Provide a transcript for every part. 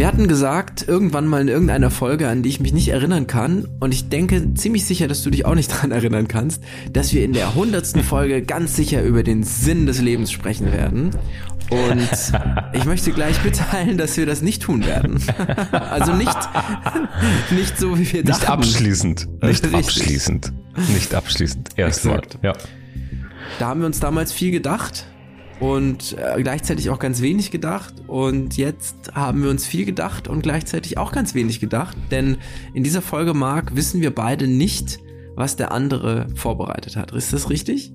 Wir hatten gesagt, irgendwann mal in irgendeiner Folge, an die ich mich nicht erinnern kann, und ich denke ziemlich sicher, dass du dich auch nicht daran erinnern kannst, dass wir in der hundertsten Folge ganz sicher über den Sinn des Lebens sprechen werden. Und ich möchte gleich mitteilen, dass wir das nicht tun werden. Also nicht, nicht so, wie wir dachten. Nicht abschließend. Nicht Richtig. abschließend. Nicht abschließend. Erstmal. Ja. Da haben wir uns damals viel gedacht und äh, gleichzeitig auch ganz wenig gedacht. Und jetzt haben wir uns viel gedacht und gleichzeitig auch ganz wenig gedacht. Denn in dieser Folge, Marc, wissen wir beide nicht, was der andere vorbereitet hat. Ist das richtig?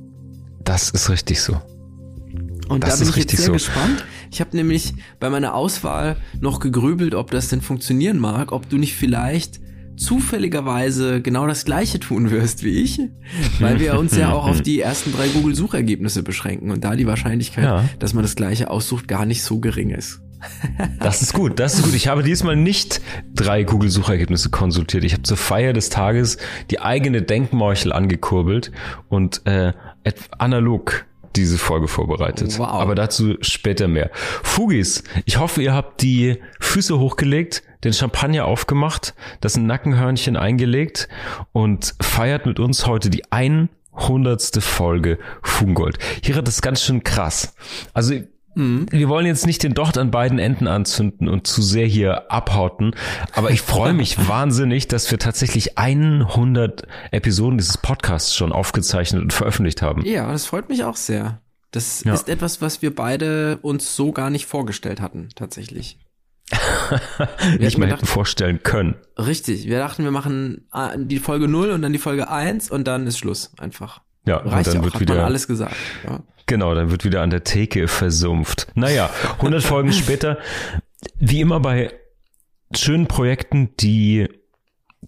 Das ist richtig so. Und das da bin ich jetzt sehr so. gespannt. Ich habe nämlich bei meiner Auswahl noch gegrübelt, ob das denn funktionieren mag, ob du nicht vielleicht zufälligerweise genau das gleiche tun wirst wie ich, weil wir uns ja auch auf die ersten drei Google-Suchergebnisse beschränken und da die Wahrscheinlichkeit, ja. dass man das gleiche aussucht, gar nicht so gering ist. Das ist gut, das ist gut. Ich habe diesmal nicht drei Google-Suchergebnisse konsultiert. Ich habe zur Feier des Tages die eigene Denkmorchel angekurbelt und äh, analog diese Folge vorbereitet. Wow. Aber dazu später mehr. Fugis, ich hoffe, ihr habt die Füße hochgelegt, den Champagner aufgemacht, das Nackenhörnchen eingelegt und feiert mit uns heute die 100. Folge Fugengold. Hier hat das ganz schön krass. Also Mhm. Wir wollen jetzt nicht den Docht an beiden Enden anzünden und zu sehr hier abhauten, aber ich freue mich wahnsinnig, dass wir tatsächlich 100 Episoden dieses Podcasts schon aufgezeichnet und veröffentlicht haben. Ja, das freut mich auch sehr. Das ja. ist etwas, was wir beide uns so gar nicht vorgestellt hatten, tatsächlich. nicht mal hätten vorstellen können. Richtig. Wir dachten, wir machen ah, die Folge 0 und dann die Folge 1 und dann ist Schluss einfach. Ja, Reicht und dann ja auch, wird wieder alles gesagt. Ja. Genau, dann wird wieder an der Theke versumpft. Naja, 100 Folgen später, wie immer bei schönen Projekten, die,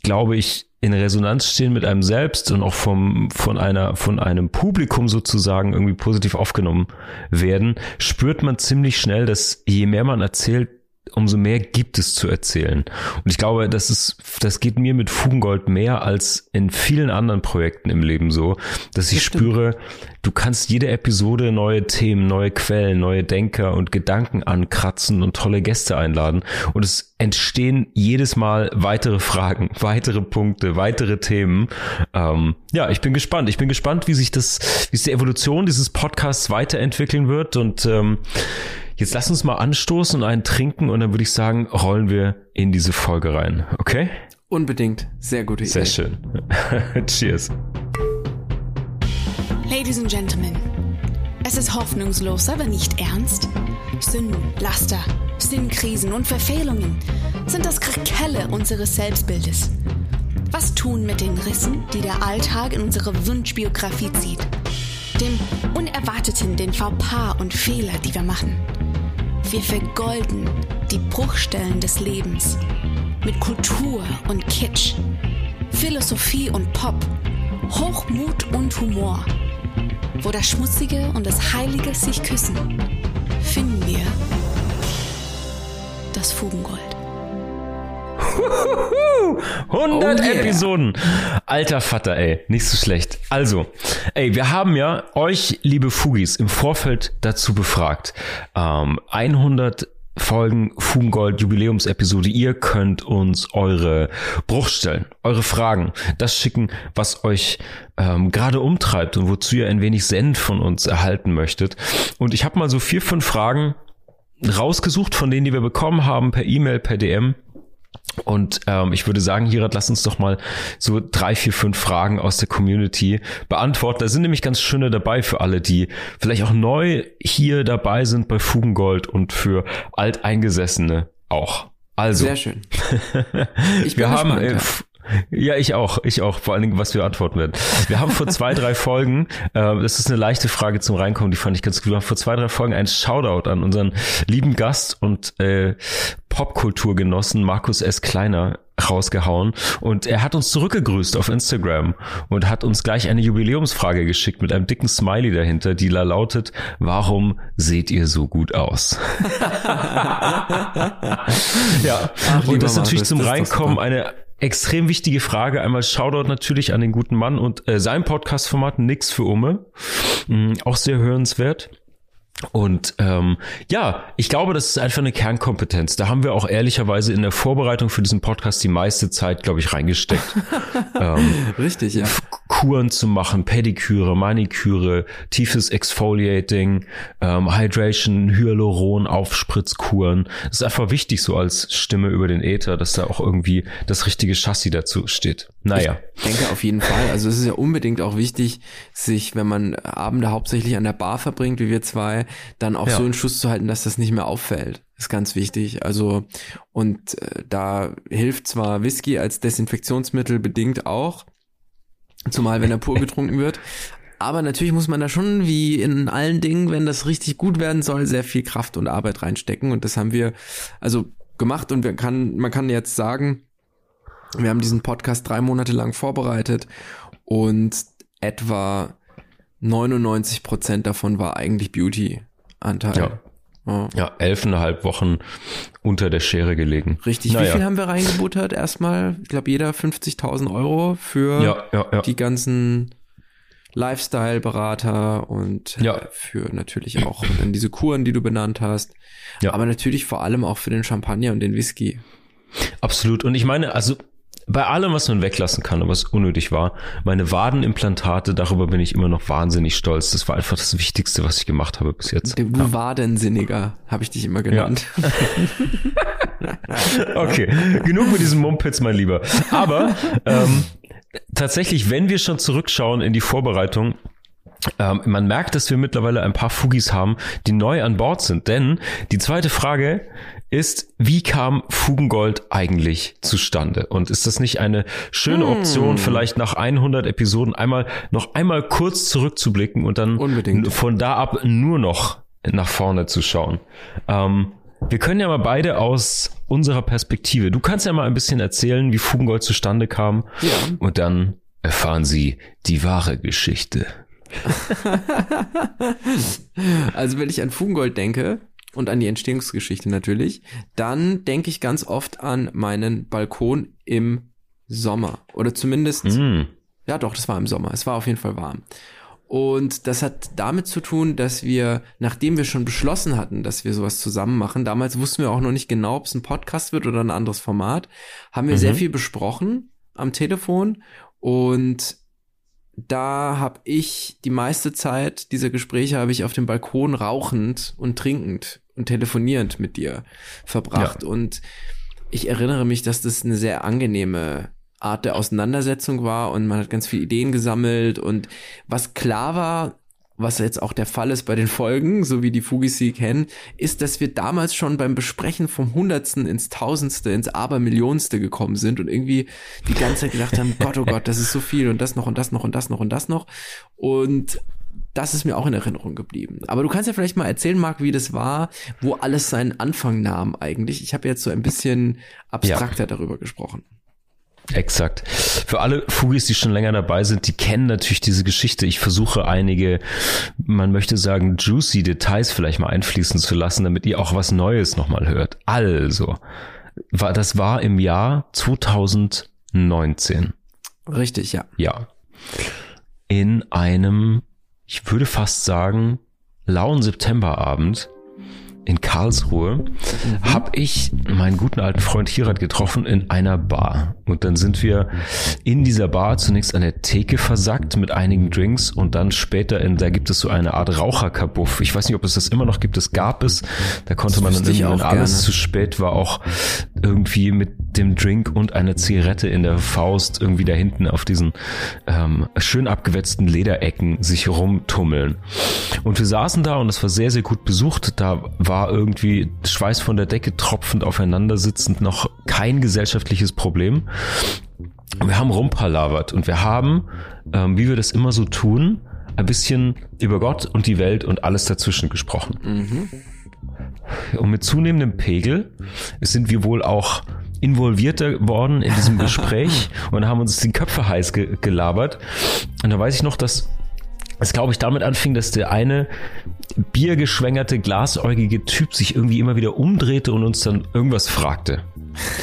glaube ich, in Resonanz stehen mit einem selbst und auch vom, von einer, von einem Publikum sozusagen irgendwie positiv aufgenommen werden, spürt man ziemlich schnell, dass je mehr man erzählt, umso mehr gibt es zu erzählen. Und ich glaube, das ist, das geht mir mit Fugengold mehr als in vielen anderen Projekten im Leben so, dass ich spüre, du kannst jede Episode neue Themen, neue Quellen, neue Denker und Gedanken ankratzen und tolle Gäste einladen. Und es entstehen jedes Mal weitere Fragen, weitere Punkte, weitere Themen. Ähm, ja, ich bin gespannt. Ich bin gespannt, wie sich das, wie sich die Evolution dieses Podcasts weiterentwickeln wird und ähm, Jetzt lass uns mal anstoßen und einen trinken und dann würde ich sagen, rollen wir in diese Folge rein. Okay? Unbedingt. Sehr gute Idee. Sehr schön. Cheers. Ladies and Gentlemen, es ist hoffnungslos, aber nicht ernst. Sünden, Laster, Sinnkrisen und Verfehlungen sind das Krakelle unseres Selbstbildes. Was tun mit den Rissen, die der Alltag in unsere Wunschbiografie zieht? Dem Unerwarteten, den Fauxpas und Fehler, die wir machen. Wir vergolden die Bruchstellen des Lebens mit Kultur und Kitsch, Philosophie und Pop, Hochmut und Humor. Wo das Schmutzige und das Heilige sich küssen, finden wir das Fugengold. 100 oh yeah. Episoden. Alter Vater, ey. Nicht so schlecht. Also, ey, wir haben ja euch, liebe Fugis, im Vorfeld dazu befragt. Ähm, 100 Folgen Fugengold Jubiläumsepisode. Ihr könnt uns eure Bruchstellen, eure Fragen, das schicken, was euch ähm, gerade umtreibt und wozu ihr ein wenig Send von uns erhalten möchtet. Und ich habe mal so vier, fünf Fragen rausgesucht von denen, die wir bekommen haben, per E-Mail, per DM. Und ähm, ich würde sagen, Hirat, lass uns doch mal so drei, vier, fünf Fragen aus der Community beantworten. Da sind nämlich ganz schöne dabei für alle, die vielleicht auch neu hier dabei sind bei Fugengold und für Alteingesessene auch. Also. Sehr schön. Ich bin wir gespannt, haben, äh, ja. Ja, ich auch, ich auch. Vor allen Dingen, was wir antworten werden. Wir haben vor zwei, drei Folgen, äh, das ist eine leichte Frage zum Reinkommen, die fand ich ganz gut. Wir haben vor zwei, drei Folgen einen Shoutout an unseren lieben Gast und äh, Popkulturgenossen Markus S. Kleiner rausgehauen und er hat uns zurückgegrüßt auf Instagram und hat uns gleich eine Jubiläumsfrage geschickt mit einem dicken Smiley dahinter, die da lautet, warum seht ihr so gut aus? ja, Ach, und das ist natürlich zum Reinkommen eine extrem wichtige Frage. Einmal Shoutout natürlich an den guten Mann und äh, sein Podcast-Format Nix für Umme. Mhm, auch sehr hörenswert. Und ähm, ja, ich glaube, das ist einfach eine Kernkompetenz. Da haben wir auch ehrlicherweise in der Vorbereitung für diesen Podcast die meiste Zeit, glaube ich, reingesteckt. ähm, Richtig, ja. Kuren zu machen, Pediküre, Maniküre, tiefes Exfoliating, ähm, Hydration, Hyaluron, Aufspritzkuren. Das ist einfach wichtig so als Stimme über den Äther, dass da auch irgendwie das richtige Chassis dazu steht. Naja. Ich denke auf jeden Fall. Also es ist ja unbedingt auch wichtig, sich, wenn man Abende hauptsächlich an der Bar verbringt, wie wir zwei, dann auch ja. so in Schuss zu halten, dass das nicht mehr auffällt. ist ganz wichtig. Also, und äh, da hilft zwar Whisky als Desinfektionsmittel bedingt auch, zumal wenn er pur getrunken wird. Aber natürlich muss man da schon, wie in allen Dingen, wenn das richtig gut werden soll, sehr viel Kraft und Arbeit reinstecken. Und das haben wir also gemacht und wir kann, man kann jetzt sagen, wir haben diesen Podcast drei Monate lang vorbereitet und etwa 99 Prozent davon war eigentlich Beauty-Anteil. Ja. Oh. Ja, elfeinhalb Wochen unter der Schere gelegen. Richtig. Naja. Wie viel haben wir reingebuttert? Erstmal, ich glaube, jeder 50.000 Euro für ja, ja, ja. die ganzen Lifestyle-Berater und ja. für natürlich auch dann diese Kuren, die du benannt hast. Ja. Aber natürlich vor allem auch für den Champagner und den Whisky. Absolut. Und ich meine, also bei allem, was man weglassen kann und was unnötig war, meine Wadenimplantate, darüber bin ich immer noch wahnsinnig stolz. Das war einfach das Wichtigste, was ich gemacht habe bis jetzt. Du ja. Wadensinniger, habe ich dich immer genannt. Ja. okay, genug mit diesem Mumpitz, mein Lieber. Aber ähm, tatsächlich, wenn wir schon zurückschauen in die Vorbereitung, ähm, man merkt, dass wir mittlerweile ein paar Fugis haben, die neu an Bord sind. Denn die zweite Frage ist, wie kam Fugengold eigentlich zustande? Und ist das nicht eine schöne hm. Option, vielleicht nach 100 Episoden einmal noch einmal kurz zurückzublicken und dann Unbedingt. von da ab nur noch nach vorne zu schauen? Ähm, wir können ja mal beide aus unserer Perspektive. Du kannst ja mal ein bisschen erzählen, wie Fugengold zustande kam. Ja. Und dann erfahren Sie die wahre Geschichte. also wenn ich an Fugengold denke, und an die Entstehungsgeschichte natürlich, dann denke ich ganz oft an meinen Balkon im Sommer. Oder zumindest, mm. ja doch, das war im Sommer. Es war auf jeden Fall warm. Und das hat damit zu tun, dass wir, nachdem wir schon beschlossen hatten, dass wir sowas zusammen machen, damals wussten wir auch noch nicht genau, ob es ein Podcast wird oder ein anderes Format, haben wir mhm. sehr viel besprochen am Telefon und da habe ich die meiste Zeit dieser Gespräche habe ich auf dem Balkon rauchend und trinkend und telefonierend mit dir verbracht. Ja. Und ich erinnere mich, dass das eine sehr angenehme Art der Auseinandersetzung war und man hat ganz viele Ideen gesammelt und was klar war, was jetzt auch der Fall ist bei den Folgen, so wie die Fugis sie kennen, ist, dass wir damals schon beim Besprechen vom Hundertsten ins Tausendste, ins Abermillionste gekommen sind und irgendwie die ganze Zeit gedacht haben, Gott, oh Gott, das ist so viel und das noch und das noch und das noch und das noch. Und das ist mir auch in Erinnerung geblieben. Aber du kannst ja vielleicht mal erzählen, Marc, wie das war, wo alles seinen Anfang nahm eigentlich. Ich habe jetzt so ein bisschen abstrakter ja. darüber gesprochen. Exakt. Für alle Fugis, die schon länger dabei sind, die kennen natürlich diese Geschichte. Ich versuche einige, man möchte sagen, juicy Details vielleicht mal einfließen zu lassen, damit ihr auch was Neues nochmal hört. Also, war, das war im Jahr 2019. Richtig, ja. Ja. In einem ich würde fast sagen, lauen Septemberabend in Karlsruhe mhm. habe ich meinen guten alten Freund Hirat getroffen in einer Bar. Und dann sind wir in dieser Bar zunächst an der Theke versackt mit einigen Drinks und dann später in, da gibt es so eine Art Raucherkabuff. Ich weiß nicht, ob es das immer noch gibt. Es gab es. Da konnte man dann irgendwie, wenn alles gerne. zu spät war, auch irgendwie mit dem Drink und einer Zigarette in der Faust irgendwie da hinten auf diesen ähm, schön abgewetzten Lederecken sich rumtummeln. Und wir saßen da und es war sehr, sehr gut besucht. Da war irgendwie Schweiß von der Decke tropfend aufeinander sitzend noch kein gesellschaftliches Problem. Wir haben rumpalavert und wir haben, ähm, wie wir das immer so tun, ein bisschen über Gott und die Welt und alles dazwischen gesprochen. Mhm. Und mit zunehmendem Pegel sind wir wohl auch involvierter worden in diesem Gespräch und haben uns die Köpfe heiß ge gelabert. Und da weiß ich noch, dass es glaube ich damit anfing, dass der eine biergeschwängerte, glasäugige Typ sich irgendwie immer wieder umdrehte und uns dann irgendwas fragte.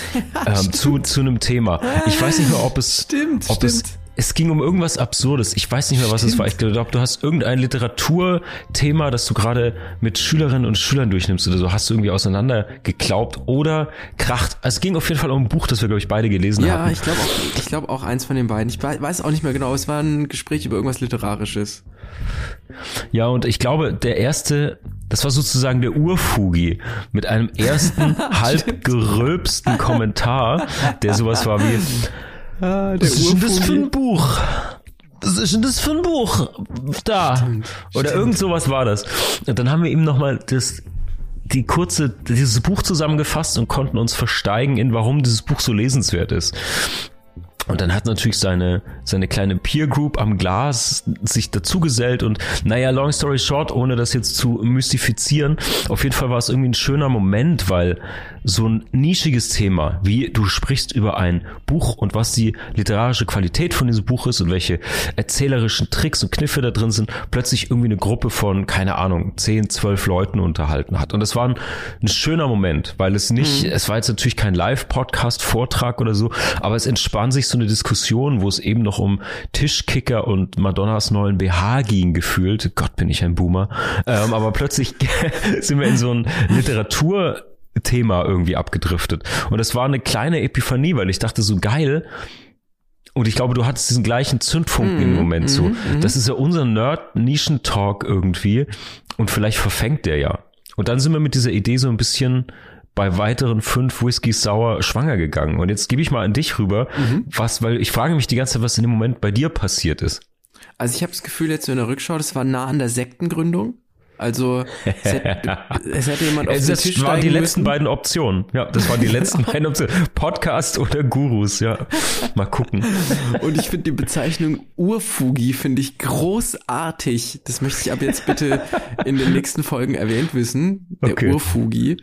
ähm, zu, zu einem Thema. Ich weiß nicht mehr, ob es, stimmt, ob stimmt. es es ging um irgendwas Absurdes. Ich weiß nicht mehr, was Stimmt. es war. Ich glaube, du hast irgendein Literaturthema, das du gerade mit Schülerinnen und Schülern durchnimmst oder so, hast du irgendwie auseinandergeklaubt oder kracht. Also es ging auf jeden Fall um ein Buch, das wir, glaube ich, beide gelesen ja, haben. Ja, ich glaube auch, ich glaube auch eins von den beiden. Ich weiß auch nicht mehr genau. Es war ein Gespräch über irgendwas Literarisches. Ja, und ich glaube, der erste, das war sozusagen der Urfugi mit einem ersten halb gerülpsten Kommentar, der sowas war wie, ah, was ist denn das für ein Buch? Was ist denn das für ein Buch? Da. Stimmt, Oder stimmt. irgend sowas war das. Und dann haben wir ihm nochmal das die kurze, dieses Buch zusammengefasst und konnten uns versteigen in, warum dieses Buch so lesenswert ist. Und dann hat natürlich seine, seine kleine Peer Group am Glas sich dazugesellt und naja, long story short, ohne das jetzt zu mystifizieren, auf jeden Fall war es irgendwie ein schöner Moment, weil so ein nischiges Thema, wie du sprichst über ein Buch und was die literarische Qualität von diesem Buch ist und welche erzählerischen Tricks und Kniffe da drin sind, plötzlich irgendwie eine Gruppe von, keine Ahnung, 10, 12 Leuten unterhalten hat. Und das war ein, ein schöner Moment, weil es nicht, mhm. es war jetzt natürlich kein Live-Podcast, Vortrag oder so, aber es entspann sich so eine Diskussion, wo es eben noch um Tischkicker und Madonnas neuen BH ging, gefühlt. Gott, bin ich ein Boomer. Ähm, aber plötzlich sind wir in so ein Literatur Thema irgendwie abgedriftet. Und es war eine kleine Epiphanie, weil ich dachte so geil. Und ich glaube, du hattest diesen gleichen Zündfunken mm, im mhm, Moment mm, so. Mm. Das ist ja unser Nerd-Nischen-Talk irgendwie. Und vielleicht verfängt der ja. Und dann sind wir mit dieser Idee so ein bisschen bei weiteren fünf Whisky Sour schwanger gegangen. Und jetzt gebe ich mal an dich rüber, mhm. was, weil ich frage mich die ganze Zeit, was in dem Moment bei dir passiert ist. Also ich habe das Gefühl jetzt so in der Rückschau, das war nah an der Sektengründung. Also es hätte, es hätte jemand auf es den Tisch waren die müssen. letzten beiden Optionen. Ja, das waren die letzten beiden Optionen. Podcast oder Gurus, ja. Mal gucken. Und ich finde die Bezeichnung Urfugi finde ich großartig. Das möchte ich aber jetzt bitte in den nächsten Folgen erwähnt wissen. Der okay. Urfugi.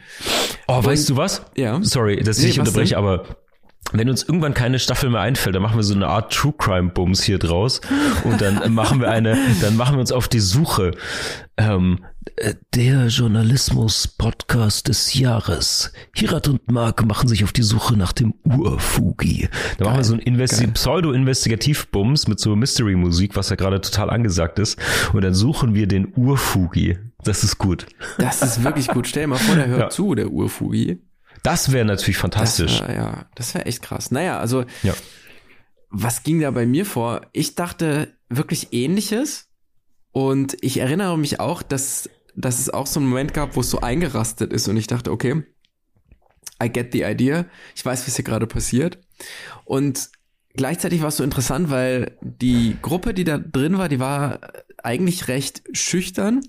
Oh, Und, weißt du was? Ja. Sorry, dass ich nee, unterbreche, aber wenn uns irgendwann keine Staffel mehr einfällt, dann machen wir so eine Art True Crime Bums hier draus und dann machen wir eine, dann machen wir uns auf die Suche. Ähm, äh, der Journalismus-Podcast des Jahres. Hirat und Mark machen sich auf die Suche nach dem Urfugi. Da machen wir so ein Pseudo-Investigativ-Bums mit so Mystery-Musik, was ja gerade total angesagt ist. Und dann suchen wir den Urfugi. Das ist gut. Das ist wirklich gut. Stell dir mal vor, der hört ja. zu, der Urfugi. Das wäre natürlich fantastisch. Das wär, ja, das wäre echt krass. Naja, also, ja. was ging da bei mir vor? Ich dachte wirklich ähnliches. Und ich erinnere mich auch, dass, dass es auch so einen Moment gab, wo es so eingerastet ist und ich dachte, okay, I get the idea. Ich weiß, was hier gerade passiert. Und gleichzeitig war es so interessant, weil die Gruppe, die da drin war, die war eigentlich recht schüchtern.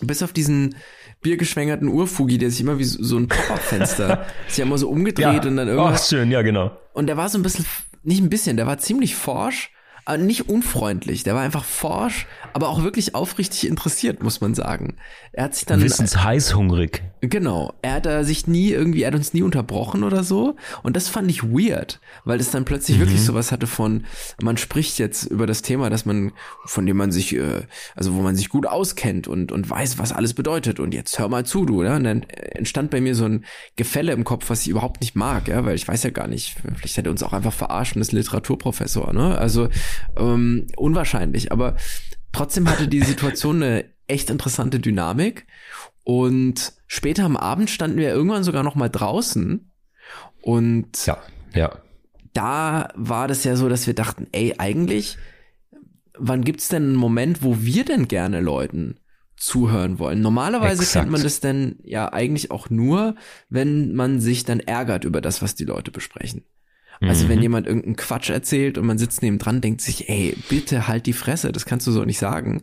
Bis auf diesen biergeschwängerten Urfugi, der sich immer wie so ein Pop-Up-Fenster sich immer so umgedreht ja. und dann irgendwas. Ach, schön, ja, genau. Und der war so ein bisschen, nicht ein bisschen, der war ziemlich forsch aber nicht unfreundlich. Der war einfach forsch, aber auch wirklich aufrichtig interessiert, muss man sagen. Er hat sich dann Wissensheißhungrig. Genau. Er hat er sich nie irgendwie, er hat uns nie unterbrochen oder so. Und das fand ich weird, weil es dann plötzlich mhm. wirklich sowas hatte von, man spricht jetzt über das Thema, dass man, von dem man sich, äh, also wo man sich gut auskennt und, und weiß, was alles bedeutet. Und jetzt hör mal zu, du, ja. Und dann entstand bei mir so ein Gefälle im Kopf, was ich überhaupt nicht mag, ja, weil ich weiß ja gar nicht, vielleicht hätte er uns auch einfach verarscht und ist Literaturprofessor, ne? Also ähm, unwahrscheinlich, aber trotzdem hatte die Situation eine echt interessante Dynamik. Und später am Abend standen wir irgendwann sogar noch mal draußen. Und ja, ja. Da war das ja so, dass wir dachten, ey, eigentlich, wann gibt's denn einen Moment, wo wir denn gerne Leuten zuhören wollen? Normalerweise Exakt. kennt man das denn ja eigentlich auch nur, wenn man sich dann ärgert über das, was die Leute besprechen. Also mhm. wenn jemand irgendeinen Quatsch erzählt und man sitzt neben dran, denkt sich, ey, bitte halt die Fresse, das kannst du so nicht sagen.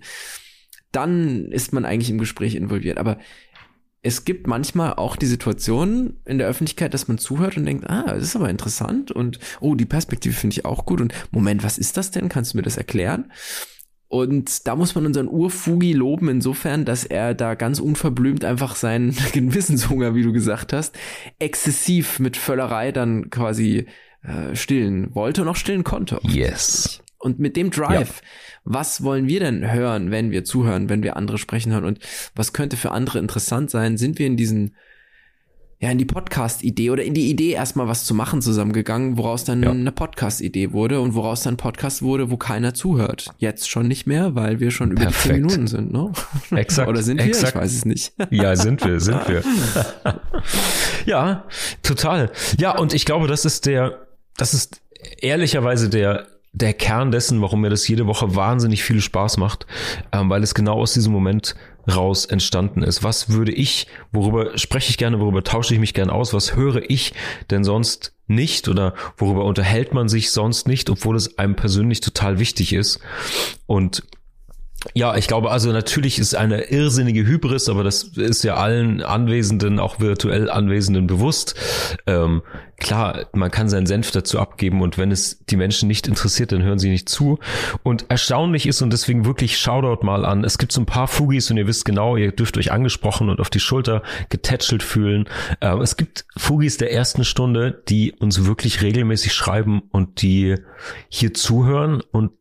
Dann ist man eigentlich im Gespräch involviert. Aber es gibt manchmal auch die Situation in der Öffentlichkeit, dass man zuhört und denkt, ah, das ist aber interessant und oh, die Perspektive finde ich auch gut und Moment, was ist das denn? Kannst du mir das erklären? Und da muss man unseren Urfugi loben insofern, dass er da ganz unverblümt einfach seinen Gewissenshunger, wie du gesagt hast, exzessiv mit Völlerei dann quasi äh, stillen wollte und auch stillen konnte. Yes. Und mit dem Drive, ja. was wollen wir denn hören, wenn wir zuhören, wenn wir andere sprechen hören und was könnte für andere interessant sein? Sind wir in diesen ja, in die Podcast-Idee oder in die Idee erstmal was zu machen zusammengegangen, woraus dann ja. eine Podcast-Idee wurde und woraus dann Podcast wurde, wo keiner zuhört. Jetzt schon nicht mehr, weil wir schon über Perfekt. die 10 Minuten sind, ne? Exakt. oder sind wir? Exakt. Ich weiß es nicht. ja, sind wir, sind wir. ja, total. Ja, und ich glaube, das ist der, das ist ehrlicherweise der der Kern dessen, warum mir das jede Woche wahnsinnig viel Spaß macht, ähm, weil es genau aus diesem Moment raus entstanden ist. Was würde ich, worüber spreche ich gerne, worüber tausche ich mich gerne aus, was höre ich denn sonst nicht oder worüber unterhält man sich sonst nicht, obwohl es einem persönlich total wichtig ist. Und ja, ich glaube also natürlich ist eine irrsinnige Hybris, aber das ist ja allen Anwesenden, auch virtuell Anwesenden bewusst. Ähm, klar, man kann seinen Senf dazu abgeben und wenn es die Menschen nicht interessiert, dann hören sie nicht zu. Und erstaunlich ist und deswegen wirklich Shoutout mal an. Es gibt so ein paar Fugis und ihr wisst genau, ihr dürft euch angesprochen und auf die Schulter getätschelt fühlen. Ähm, es gibt Fugis der ersten Stunde, die uns wirklich regelmäßig schreiben und die hier zuhören und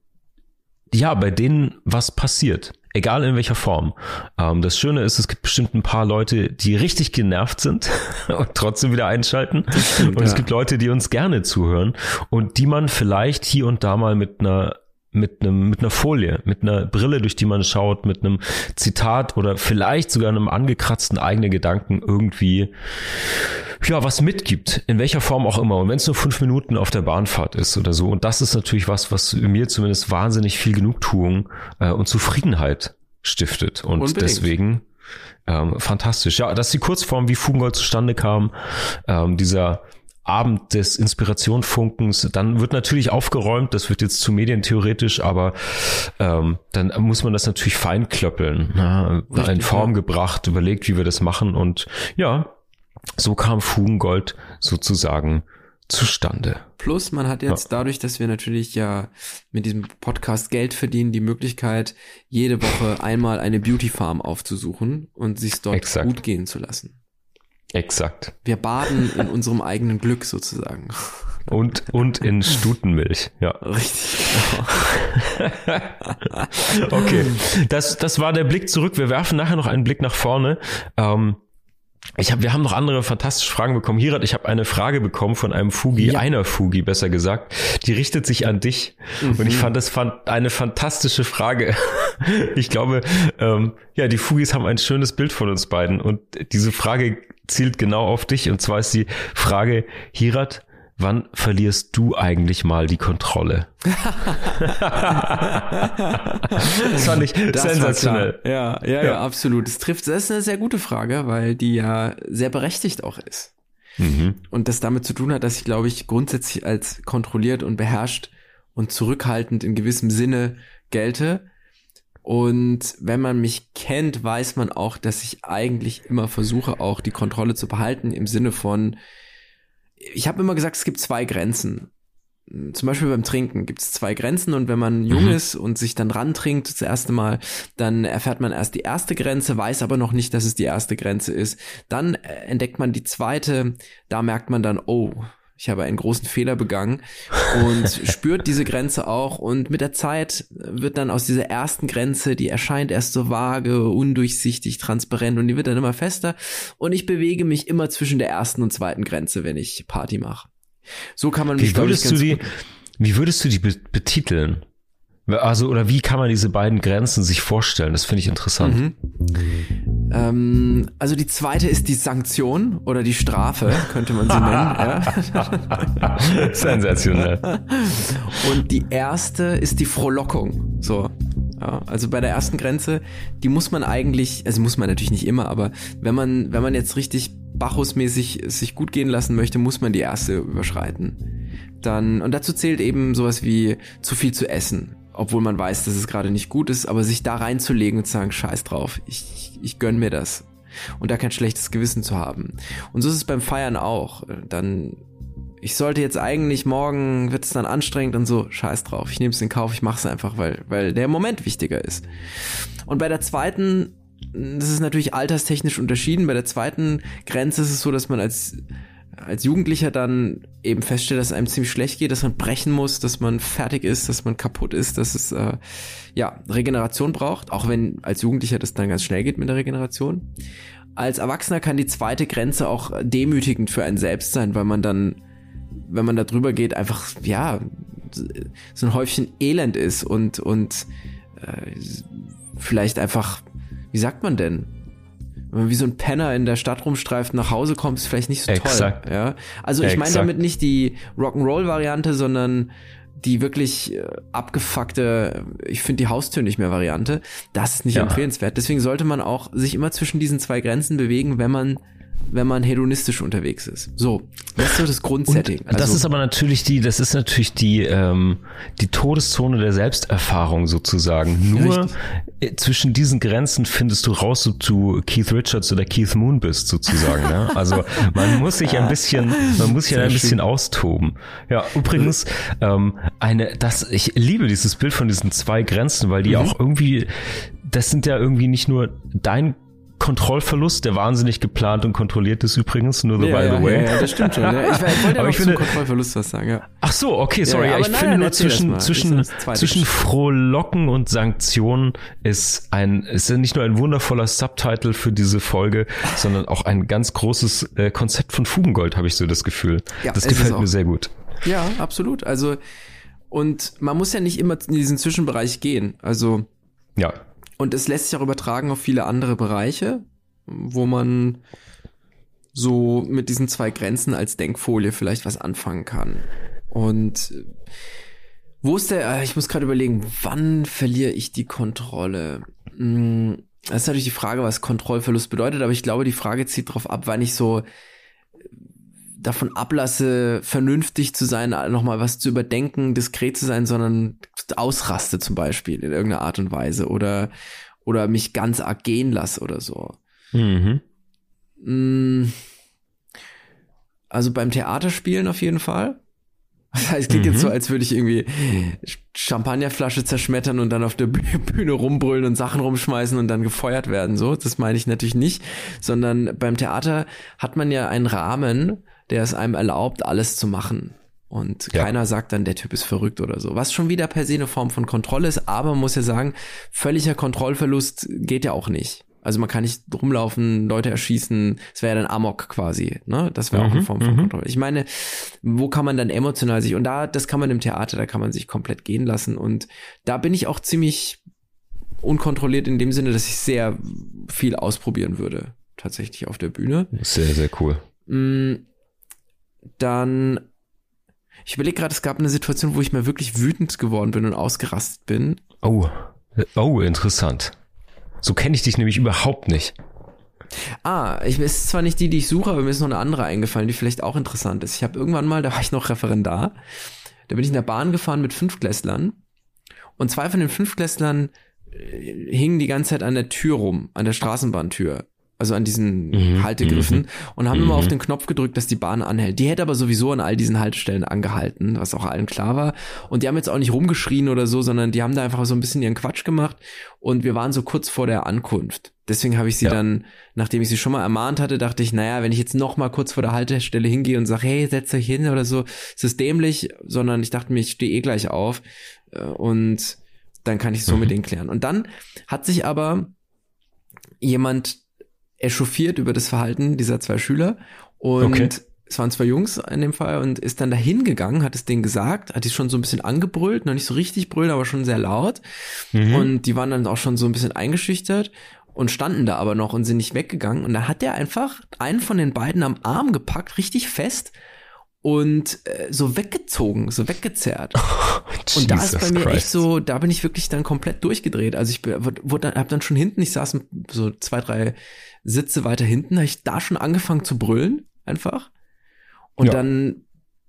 ja, bei denen was passiert. Egal in welcher Form. Ähm, das Schöne ist, es gibt bestimmt ein paar Leute, die richtig genervt sind und trotzdem wieder einschalten. Stimmt, und ja. es gibt Leute, die uns gerne zuhören und die man vielleicht hier und da mal mit einer mit einem mit einer Folie, mit einer Brille, durch die man schaut, mit einem Zitat oder vielleicht sogar einem angekratzten eigenen Gedanken irgendwie ja was mitgibt, in welcher Form auch immer. Und wenn es nur fünf Minuten auf der Bahnfahrt ist oder so. Und das ist natürlich was, was mir zumindest wahnsinnig viel Genugtuung äh, und Zufriedenheit stiftet. Und Unbedingt. deswegen ähm, fantastisch. Ja, dass die Kurzform, wie Fugengold zustande kam, ähm, dieser Abend des Inspirationfunkens. Dann wird natürlich aufgeräumt, das wird jetzt zu medientheoretisch, aber ähm, dann muss man das natürlich feinklöppeln, na, Richtig, in Form ja. gebracht, überlegt, wie wir das machen und ja, so kam Fugengold sozusagen zustande. Plus, man hat jetzt ja. dadurch, dass wir natürlich ja mit diesem Podcast Geld verdienen, die Möglichkeit, jede Woche einmal eine Beauty Farm aufzusuchen und sich dort Exakt. gut gehen zu lassen. Exakt. Wir baden in unserem eigenen Glück sozusagen. Und, und in Stutenmilch, ja. Richtig. Genau. okay, das, das war der Blick zurück. Wir werfen nachher noch einen Blick nach vorne. Ähm, ich hab, wir haben noch andere fantastische Fragen bekommen. Hirat, ich habe eine Frage bekommen von einem Fugi, ja. einer Fugi besser gesagt. Die richtet sich an dich. Mhm. Und ich mhm. fand das fand eine fantastische Frage. ich glaube, ähm, ja, die Fugis haben ein schönes Bild von uns beiden. Und diese Frage zielt genau auf dich. Und zwar ist die Frage, Hirat, wann verlierst du eigentlich mal die Kontrolle? das fand ich das sensationell. Ja, ja, ja, ja, absolut. Das trifft, das ist eine sehr gute Frage, weil die ja sehr berechtigt auch ist. Mhm. Und das damit zu tun hat, dass ich, glaube ich, grundsätzlich als kontrolliert und beherrscht und zurückhaltend in gewissem Sinne gelte. Und wenn man mich kennt, weiß man auch, dass ich eigentlich immer versuche, auch die Kontrolle zu behalten im Sinne von, ich habe immer gesagt, es gibt zwei Grenzen. Zum Beispiel beim Trinken gibt es zwei Grenzen und wenn man jung mhm. ist und sich dann rantrinkt das erste Mal, dann erfährt man erst die erste Grenze, weiß aber noch nicht, dass es die erste Grenze ist. Dann äh, entdeckt man die zweite, da merkt man dann, oh, ich habe einen großen Fehler begangen und spürt diese Grenze auch und mit der Zeit wird dann aus dieser ersten Grenze, die erscheint erst so vage, undurchsichtig, transparent und die wird dann immer fester und ich bewege mich immer zwischen der ersten und zweiten Grenze, wenn ich Party mache. So kann man mich, wie würdest ich, du die, Wie würdest du die betiteln? Also, oder wie kann man diese beiden Grenzen sich vorstellen? Das finde ich interessant. Mhm. Ähm, also die zweite ist die Sanktion oder die Strafe, könnte man sie nennen. ja. Sensationell. Und die erste ist die Frohlockung. So. Ja, also bei der ersten Grenze, die muss man eigentlich, also muss man natürlich nicht immer, aber wenn man, wenn man jetzt richtig Bacchus-mäßig sich gut gehen lassen möchte, muss man die erste überschreiten. Dann, und dazu zählt eben sowas wie zu viel zu essen obwohl man weiß, dass es gerade nicht gut ist, aber sich da reinzulegen und zu sagen, scheiß drauf, ich, ich, ich gönn mir das. Und da kein schlechtes Gewissen zu haben. Und so ist es beim Feiern auch. Dann, ich sollte jetzt eigentlich morgen, wird es dann anstrengend und so, scheiß drauf, ich nehme es in Kauf, ich mache es einfach, weil, weil der Moment wichtiger ist. Und bei der zweiten, das ist natürlich alterstechnisch unterschieden, bei der zweiten Grenze ist es so, dass man als als Jugendlicher dann eben feststellt, dass es einem ziemlich schlecht geht, dass man brechen muss, dass man fertig ist, dass man kaputt ist, dass es äh, ja Regeneration braucht, auch wenn als Jugendlicher das dann ganz schnell geht mit der Regeneration. als Erwachsener kann die zweite Grenze auch demütigend für einen selbst sein, weil man dann, wenn man da drüber geht, einfach, ja, so ein Häufchen Elend ist und, und äh, vielleicht einfach, wie sagt man denn? Wenn man wie so ein Penner in der Stadt rumstreift, nach Hause kommt, ist vielleicht nicht so Exakt. toll. Ja? Also ich meine damit nicht die Rock'n'Roll-Variante, sondern die wirklich äh, abgefuckte, ich finde die Haustür nicht mehr Variante, das ist nicht ja. empfehlenswert. Deswegen sollte man auch sich immer zwischen diesen zwei Grenzen bewegen, wenn man wenn man hedonistisch unterwegs ist. So, das ist so das Grundsetting. Also, das ist aber natürlich die, das ist natürlich die ähm, die Todeszone der Selbsterfahrung sozusagen. Nur richtig. Äh, zwischen diesen Grenzen findest du raus, ob du Keith Richards oder Keith Moon bist sozusagen. ne? Also man muss sich ein bisschen, man muss sich ein bisschen austoben. Ja, übrigens ähm, eine, das ich liebe dieses Bild von diesen zwei Grenzen, weil die mhm. auch irgendwie, das sind ja irgendwie nicht nur dein Kontrollverlust, der wahnsinnig geplant und kontrolliert ist übrigens, nur the ja, by ja, the way. Ja, das stimmt schon. Ja. Ich, ich wollte aber ich finde, Kontrollverlust was sagen, ja. Ach so, okay, sorry. Ja, ich nein, finde nur zwischen, zwischen, zwischen Frohlocken und Sanktionen ist ein, ist nicht nur ein wundervoller Subtitle für diese Folge, sondern auch ein ganz großes äh, Konzept von Fugengold, habe ich so das Gefühl. Ja, das gefällt mir sehr gut. Ja, absolut. Also, und man muss ja nicht immer in diesen Zwischenbereich gehen. Also, ja. Und es lässt sich auch übertragen auf viele andere Bereiche, wo man so mit diesen zwei Grenzen als Denkfolie vielleicht was anfangen kann. Und wo ist der, äh, ich muss gerade überlegen, wann verliere ich die Kontrolle? Hm, das ist natürlich die Frage, was Kontrollverlust bedeutet, aber ich glaube, die Frage zieht darauf ab, wann ich so davon ablasse, vernünftig zu sein, nochmal was zu überdenken, diskret zu sein, sondern ausraste zum Beispiel in irgendeiner Art und Weise oder, oder mich ganz arg gehen lasse oder so. Mhm. Mm. Also beim Theaterspielen auf jeden Fall. Es klingt mhm. jetzt so, als würde ich irgendwie Champagnerflasche zerschmettern und dann auf der Bühne rumbrüllen und Sachen rumschmeißen und dann gefeuert werden. So, das meine ich natürlich nicht, sondern beim Theater hat man ja einen Rahmen, der es einem erlaubt, alles zu machen. Und ja. keiner sagt dann, der Typ ist verrückt oder so. Was schon wieder per se eine Form von Kontrolle ist, aber man muss ja sagen, völliger Kontrollverlust geht ja auch nicht. Also man kann nicht rumlaufen, Leute erschießen, es wäre ja dann Amok quasi, ne? Das wäre mhm, auch eine mhm, Form von mhm. Kontrolle. Ich meine, wo kann man dann emotional sich, und da, das kann man im Theater, da kann man sich komplett gehen lassen. Und da bin ich auch ziemlich unkontrolliert in dem Sinne, dass ich sehr viel ausprobieren würde, tatsächlich auf der Bühne. Sehr, sehr cool. Dann, ich überlege gerade, es gab eine Situation, wo ich mir wirklich wütend geworden bin und ausgerastet bin. Oh, oh, interessant. So kenne ich dich nämlich überhaupt nicht. Ah, ich es ist zwar nicht die, die ich suche, aber mir ist noch eine andere eingefallen, die vielleicht auch interessant ist. Ich habe irgendwann mal, da war ich noch Referendar, da bin ich in der Bahn gefahren mit Fünfklässlern und zwei von den Fünfklässlern äh, hingen die ganze Zeit an der Tür rum, an der Straßenbahntür also an diesen mhm, Haltegriffen mhm. und haben mhm. immer auf den Knopf gedrückt, dass die Bahn anhält. Die hätte aber sowieso an all diesen Haltestellen angehalten, was auch allen klar war. Und die haben jetzt auch nicht rumgeschrien oder so, sondern die haben da einfach so ein bisschen ihren Quatsch gemacht und wir waren so kurz vor der Ankunft. Deswegen habe ich sie ja. dann, nachdem ich sie schon mal ermahnt hatte, dachte ich, naja, wenn ich jetzt noch mal kurz vor der Haltestelle hingehe und sage, hey, setz euch hin oder so, ist es dämlich, sondern ich dachte mir, ich stehe eh gleich auf äh, und dann kann ich so mhm. mit denen klären. Und dann hat sich aber jemand echauffiert über das Verhalten dieser zwei Schüler und okay. es waren zwei Jungs in dem Fall und ist dann dahin gegangen, hat es denen gesagt, hat die schon so ein bisschen angebrüllt, noch nicht so richtig brüllen, aber schon sehr laut mhm. und die waren dann auch schon so ein bisschen eingeschüchtert und standen da aber noch und sind nicht weggegangen und dann hat der einfach einen von den beiden am Arm gepackt, richtig fest und äh, so weggezogen, so weggezerrt. Oh, und da ist bei mir Christ. echt so, da bin ich wirklich dann komplett durchgedreht. Also ich wurde, hab dann schon hinten, ich saß so zwei, drei Sitze weiter hinten, habe ich da schon angefangen zu brüllen, einfach. Und ja. dann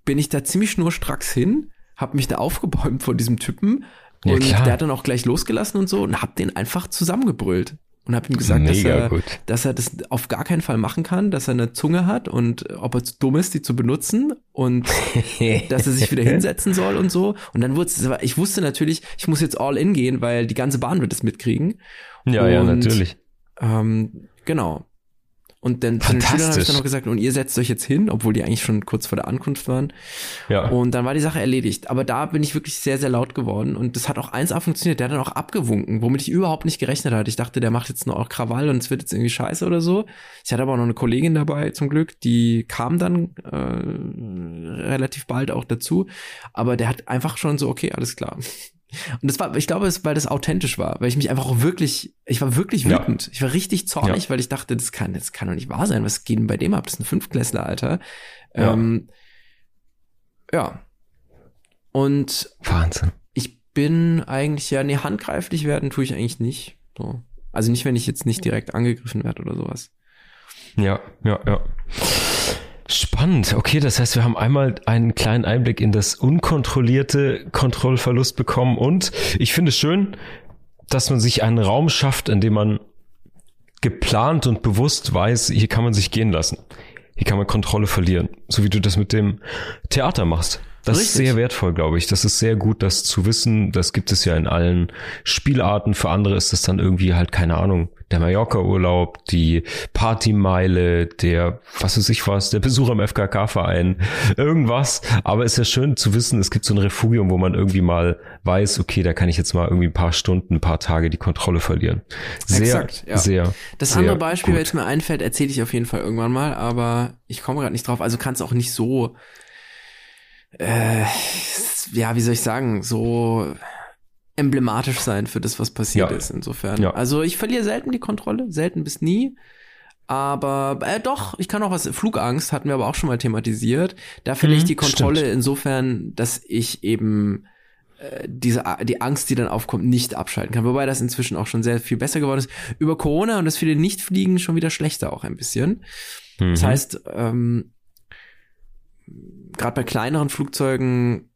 bin ich da ziemlich schnurstracks hin, habe mich da aufgebäumt vor diesem Typen ja, und klar. der hat dann auch gleich losgelassen und so und hab den einfach zusammengebrüllt und habe ihm gesagt, dass er, dass er das auf gar keinen Fall machen kann, dass er eine Zunge hat und ob er zu dumm ist, die zu benutzen und dass er sich wieder hinsetzen soll und so. Und dann wurde es, ich wusste natürlich, ich muss jetzt all in gehen, weil die ganze Bahn wird es mitkriegen. Ja, und, ja, natürlich. Ähm, genau. Und dann zu den Schülern habe ich dann noch gesagt, und ihr setzt euch jetzt hin, obwohl die eigentlich schon kurz vor der Ankunft waren. Ja. Und dann war die Sache erledigt. Aber da bin ich wirklich sehr, sehr laut geworden. Und das hat auch 1A funktioniert. Der hat dann auch abgewunken, womit ich überhaupt nicht gerechnet hatte. Ich dachte, der macht jetzt nur auch Krawall und es wird jetzt irgendwie scheiße oder so. Ich hatte aber auch noch eine Kollegin dabei, zum Glück. Die kam dann äh, relativ bald auch dazu. Aber der hat einfach schon so, okay, alles klar. Und das war, ich glaube, es, weil das authentisch war, weil ich mich einfach auch wirklich, ich war wirklich wütend. Ja. Ich war richtig zornig, ja. weil ich dachte, das kann, das kann doch nicht wahr sein. Was geht denn bei dem ab? Das ist ein Fünfklässler, Alter. Ja. Ähm, ja. Und Wahnsinn. Ich bin eigentlich ja, nee, handgreiflich werden tue ich eigentlich nicht. So. Also nicht, wenn ich jetzt nicht direkt angegriffen werde oder sowas. Ja, ja, ja. Spannend. Okay, das heißt, wir haben einmal einen kleinen Einblick in das unkontrollierte Kontrollverlust bekommen und ich finde es schön, dass man sich einen Raum schafft, in dem man geplant und bewusst weiß, hier kann man sich gehen lassen. Hier kann man Kontrolle verlieren. So wie du das mit dem Theater machst. Das Richtig. ist sehr wertvoll, glaube ich. Das ist sehr gut, das zu wissen. Das gibt es ja in allen Spielarten. Für andere ist es dann irgendwie halt, keine Ahnung, der Mallorca-Urlaub, die Partymeile, der, was weiß ich was, der Besuch am FKK-Verein, irgendwas. Aber es ist ja schön zu wissen, es gibt so ein Refugium, wo man irgendwie mal weiß, okay, da kann ich jetzt mal irgendwie ein paar Stunden, ein paar Tage die Kontrolle verlieren. Sehr, Exakt, ja. sehr. Das sehr andere Beispiel, wenn es mir einfällt, erzähle ich auf jeden Fall irgendwann mal, aber ich komme gerade nicht drauf. Also kann es auch nicht so, äh, ja, wie soll ich sagen, so emblematisch sein für das, was passiert ja. ist. Insofern. Ja. Also ich verliere selten die Kontrolle, selten bis nie. Aber äh, doch, ich kann auch was. Flugangst hatten wir aber auch schon mal thematisiert. Da verliere mhm, ich die Kontrolle stimmt. insofern, dass ich eben äh, diese die Angst, die dann aufkommt, nicht abschalten kann. Wobei das inzwischen auch schon sehr viel besser geworden ist. Über Corona und das viele Nichtfliegen schon wieder schlechter auch ein bisschen. Mhm. Das heißt, ähm, gerade bei kleineren Flugzeugen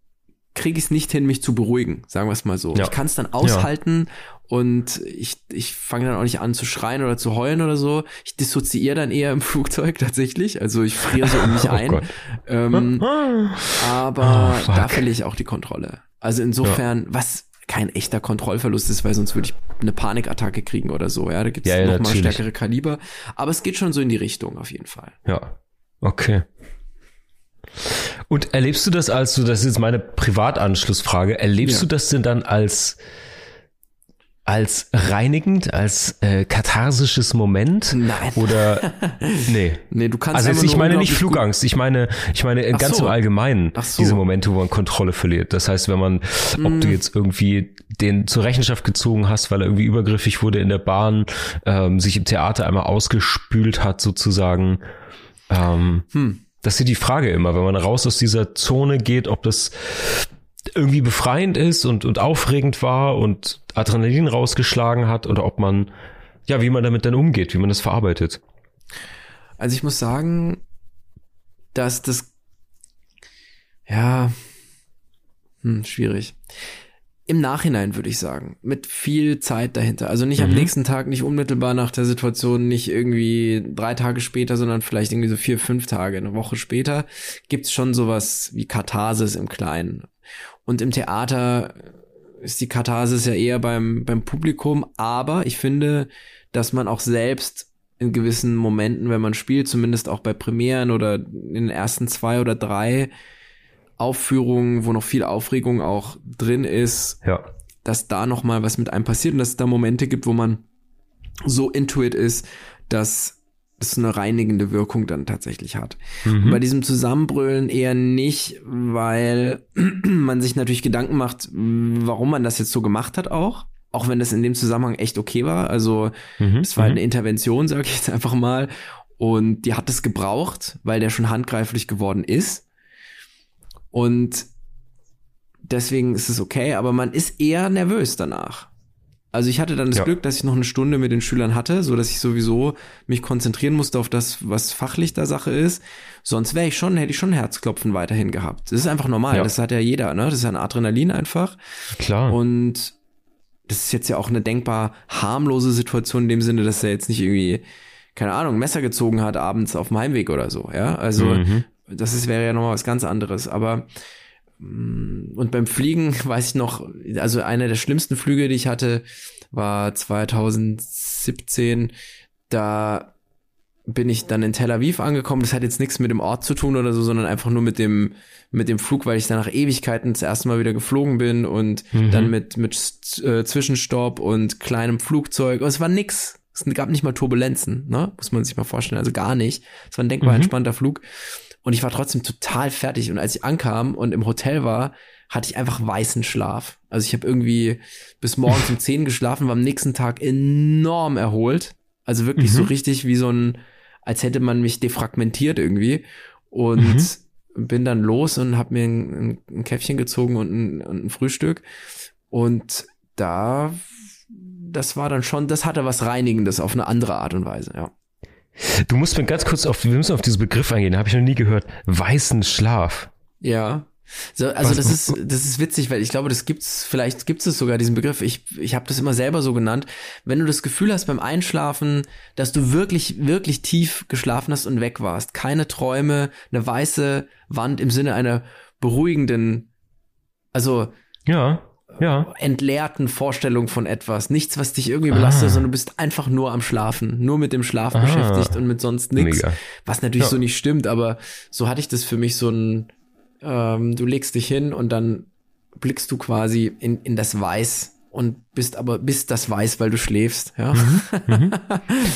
kriege ich es nicht hin, mich zu beruhigen, sagen wir es mal so. Ja. Ich kann es dann aushalten ja. und ich, ich fange dann auch nicht an zu schreien oder zu heulen oder so. Ich dissoziiere dann eher im Flugzeug tatsächlich. Also ich friere so in mich oh ein. Ähm, aber oh, da verliere ich auch die Kontrolle. Also insofern, ja. was kein echter Kontrollverlust ist, weil sonst würde ich eine Panikattacke kriegen oder so. Ja, da gibt es ja, ja, noch mal stärkere Kaliber. Aber es geht schon so in die Richtung auf jeden Fall. Ja, okay. Und erlebst du das als du, das ist jetzt meine Privatanschlussfrage, erlebst ja. du das denn dann als als reinigend, als äh, katharsisches Moment? Nein. Oder nee. Nee, du kannst Also jetzt, ich meine nicht Flugangst, ich meine, ich meine Ach ganz so. im Allgemeinen so. diese Momente, wo man Kontrolle verliert. Das heißt, wenn man, mm. ob du jetzt irgendwie den zur Rechenschaft gezogen hast, weil er irgendwie übergriffig wurde in der Bahn, ähm, sich im Theater einmal ausgespült hat sozusagen. Ähm, hm das ist die Frage immer, wenn man raus aus dieser Zone geht, ob das irgendwie befreiend ist und, und aufregend war und Adrenalin rausgeschlagen hat oder ob man, ja, wie man damit dann umgeht, wie man das verarbeitet. Also ich muss sagen, dass das, ja, hm, schwierig. Im Nachhinein würde ich sagen, mit viel Zeit dahinter. Also nicht mhm. am nächsten Tag, nicht unmittelbar nach der Situation, nicht irgendwie drei Tage später, sondern vielleicht irgendwie so vier, fünf Tage, eine Woche später, gibt's schon sowas wie Katharsis im Kleinen. Und im Theater ist die Katharsis ja eher beim, beim Publikum, aber ich finde, dass man auch selbst in gewissen Momenten, wenn man spielt, zumindest auch bei Premieren oder in den ersten zwei oder drei, Aufführungen, wo noch viel Aufregung auch drin ist, ja. dass da noch mal was mit einem passiert und dass es da Momente gibt, wo man so intuit ist, dass es eine reinigende Wirkung dann tatsächlich hat. Mhm. bei diesem Zusammenbrüllen eher nicht, weil man sich natürlich Gedanken macht, warum man das jetzt so gemacht hat auch. Auch wenn das in dem Zusammenhang echt okay war. Also mhm. es war mhm. eine Intervention, sage ich jetzt einfach mal. Und die hat es gebraucht, weil der schon handgreiflich geworden ist. Und deswegen ist es okay, aber man ist eher nervös danach. Also ich hatte dann das ja. Glück, dass ich noch eine Stunde mit den Schülern hatte, so dass ich sowieso mich konzentrieren musste auf das, was fachlich da Sache ist. Sonst wäre ich schon, hätte ich schon Herzklopfen weiterhin gehabt. Das ist einfach normal. Ja. Das hat ja jeder, ne? Das ist ein Adrenalin einfach. Klar. Und das ist jetzt ja auch eine denkbar harmlose Situation in dem Sinne, dass er jetzt nicht irgendwie, keine Ahnung, Messer gezogen hat abends auf dem Heimweg oder so, ja. Also mhm. Das ist, wäre ja nochmal was ganz anderes. Aber mm, und beim Fliegen weiß ich noch, also einer der schlimmsten Flüge, die ich hatte, war 2017. Da bin ich dann in Tel Aviv angekommen. Das hat jetzt nichts mit dem Ort zu tun oder so, sondern einfach nur mit dem mit dem Flug, weil ich dann nach Ewigkeiten das erste Mal wieder geflogen bin und mhm. dann mit mit äh, Zwischenstopp und kleinem Flugzeug. Und es war nix. Es gab nicht mal Turbulenzen, ne? Muss man sich mal vorstellen. Also gar nicht. Es war ein denkbar mhm. entspannter Flug. Und ich war trotzdem total fertig. Und als ich ankam und im Hotel war, hatte ich einfach weißen Schlaf. Also ich habe irgendwie bis morgens um 10 geschlafen, war am nächsten Tag enorm erholt. Also wirklich mhm. so richtig wie so ein, als hätte man mich defragmentiert irgendwie. Und mhm. bin dann los und habe mir ein, ein, Käffchen gezogen und ein, ein Frühstück. Und da das war dann schon, das hatte was Reinigendes auf eine andere Art und Weise, ja. Du musst mir ganz kurz auf, wir müssen auf diesen Begriff eingehen, habe ich noch nie gehört. Weißen Schlaf. Ja. So, also was, das ist das ist witzig, weil ich glaube, das gibt's vielleicht gibt's es sogar diesen Begriff. Ich ich habe das immer selber so genannt. Wenn du das Gefühl hast beim Einschlafen, dass du wirklich wirklich tief geschlafen hast und weg warst, keine Träume, eine weiße Wand im Sinne einer beruhigenden, also ja ja. entleerten Vorstellung von etwas. Nichts, was dich irgendwie belastet, ah. sondern du bist einfach nur am Schlafen, nur mit dem Schlaf ah. beschäftigt und mit sonst nichts. Was natürlich ja. so nicht stimmt, aber so hatte ich das für mich so ein, ähm, du legst dich hin und dann blickst du quasi in, in das Weiß und bist aber bist das weiß, weil du schläfst. Ja. Mhm, mhm.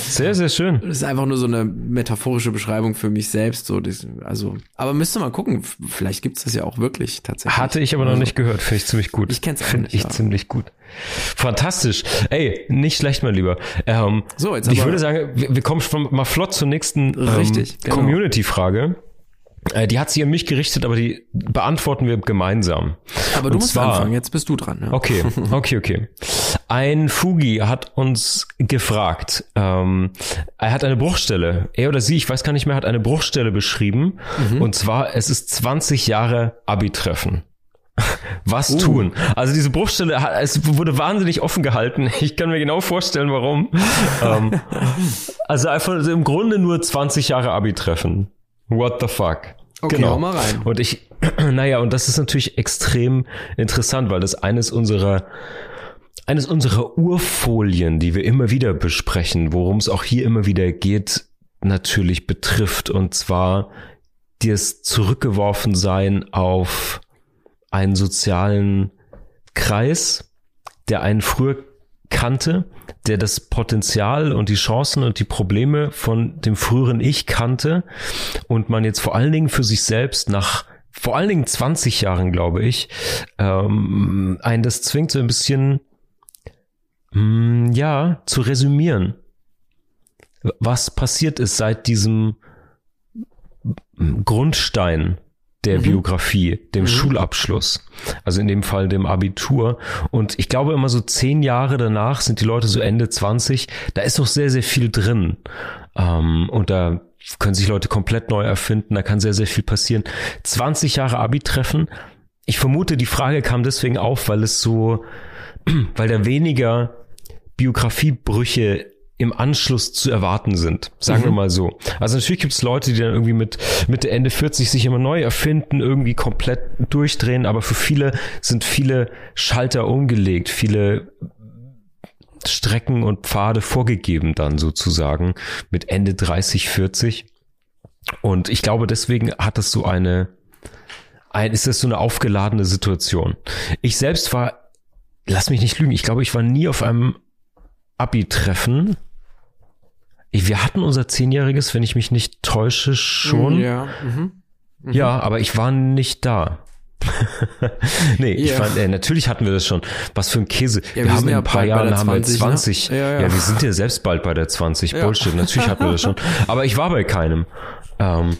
Sehr, sehr schön. Das ist einfach nur so eine metaphorische Beschreibung für mich selbst. So, das, also, aber müsste mal gucken. Vielleicht gibt's das ja auch wirklich tatsächlich. Hatte ich aber noch also, nicht gehört. Finde ich ziemlich gut. Ich kenn's Finde ich ja. ziemlich gut. Fantastisch. Ey, nicht schlecht, mein Lieber. Ähm, so, jetzt ich würde sagen, wir, wir kommen schon mal flott zur nächsten ähm, genau. Community-Frage. Äh, die hat sich an mich gerichtet, aber die beantworten wir gemeinsam. Aber du Und musst zwar, anfangen, jetzt bist du dran. Ja. Okay, okay, okay. Ein Fugi hat uns gefragt, ähm, er hat eine Bruchstelle, er oder sie, ich weiß gar nicht mehr, hat eine Bruchstelle beschrieben. Mhm. Und zwar, es ist 20 Jahre Abi-Treffen. Was uh. tun? Also diese Bruchstelle, es wurde wahnsinnig offen gehalten. Ich kann mir genau vorstellen, warum. ähm, also einfach im Grunde nur 20 Jahre Abi-Treffen. What the fuck? Okay, genau. mal rein. Und ich, naja, und das ist natürlich extrem interessant, weil das eines unserer eines unserer Urfolien, die wir immer wieder besprechen, worum es auch hier immer wieder geht, natürlich betrifft. Und zwar das Zurückgeworfensein auf einen sozialen Kreis, der einen früher kannte, der das Potenzial und die Chancen und die Probleme von dem früheren Ich kannte und man jetzt vor allen Dingen für sich selbst nach vor allen Dingen 20 Jahren, glaube ich, ähm, einen das zwingt so ein bisschen, mh, mm, ja, zu resümieren. Was passiert ist seit diesem Grundstein der mhm. Biografie, dem mhm. Schulabschluss, also in dem Fall dem Abitur. Und ich glaube immer so zehn Jahre danach sind die Leute so Ende 20, da ist noch sehr, sehr viel drin. Ähm, und da können sich Leute komplett neu erfinden, da kann sehr, sehr viel passieren. 20 Jahre Abi treffen. Ich vermute, die Frage kam deswegen auf, weil es so, weil da weniger Biografiebrüche im Anschluss zu erwarten sind. Sagen mhm. wir mal so. Also natürlich gibt es Leute, die dann irgendwie mit Mitte Ende 40 sich immer neu erfinden, irgendwie komplett durchdrehen, aber für viele sind viele Schalter umgelegt, viele Strecken und Pfade vorgegeben dann sozusagen mit Ende 30, 40. Und ich glaube, deswegen hat das so eine, ein, ist das so eine aufgeladene Situation. Ich selbst war, lass mich nicht lügen, ich glaube, ich war nie auf einem Abi-Treffen wir hatten unser Zehnjähriges, wenn ich mich nicht täusche, schon. Ja, mhm. Mhm. ja aber ich war nicht da. nee, yeah. ich fand, äh, natürlich hatten wir das schon. Was für ein Käse. Ja, wir, wir haben in ein paar Jahren haben 20, wir 20. Ne? Ja, ja. ja, wir sind ja selbst bald bei der 20. Bullshit. Natürlich hatten wir das schon. Aber ich war bei keinem. Ähm,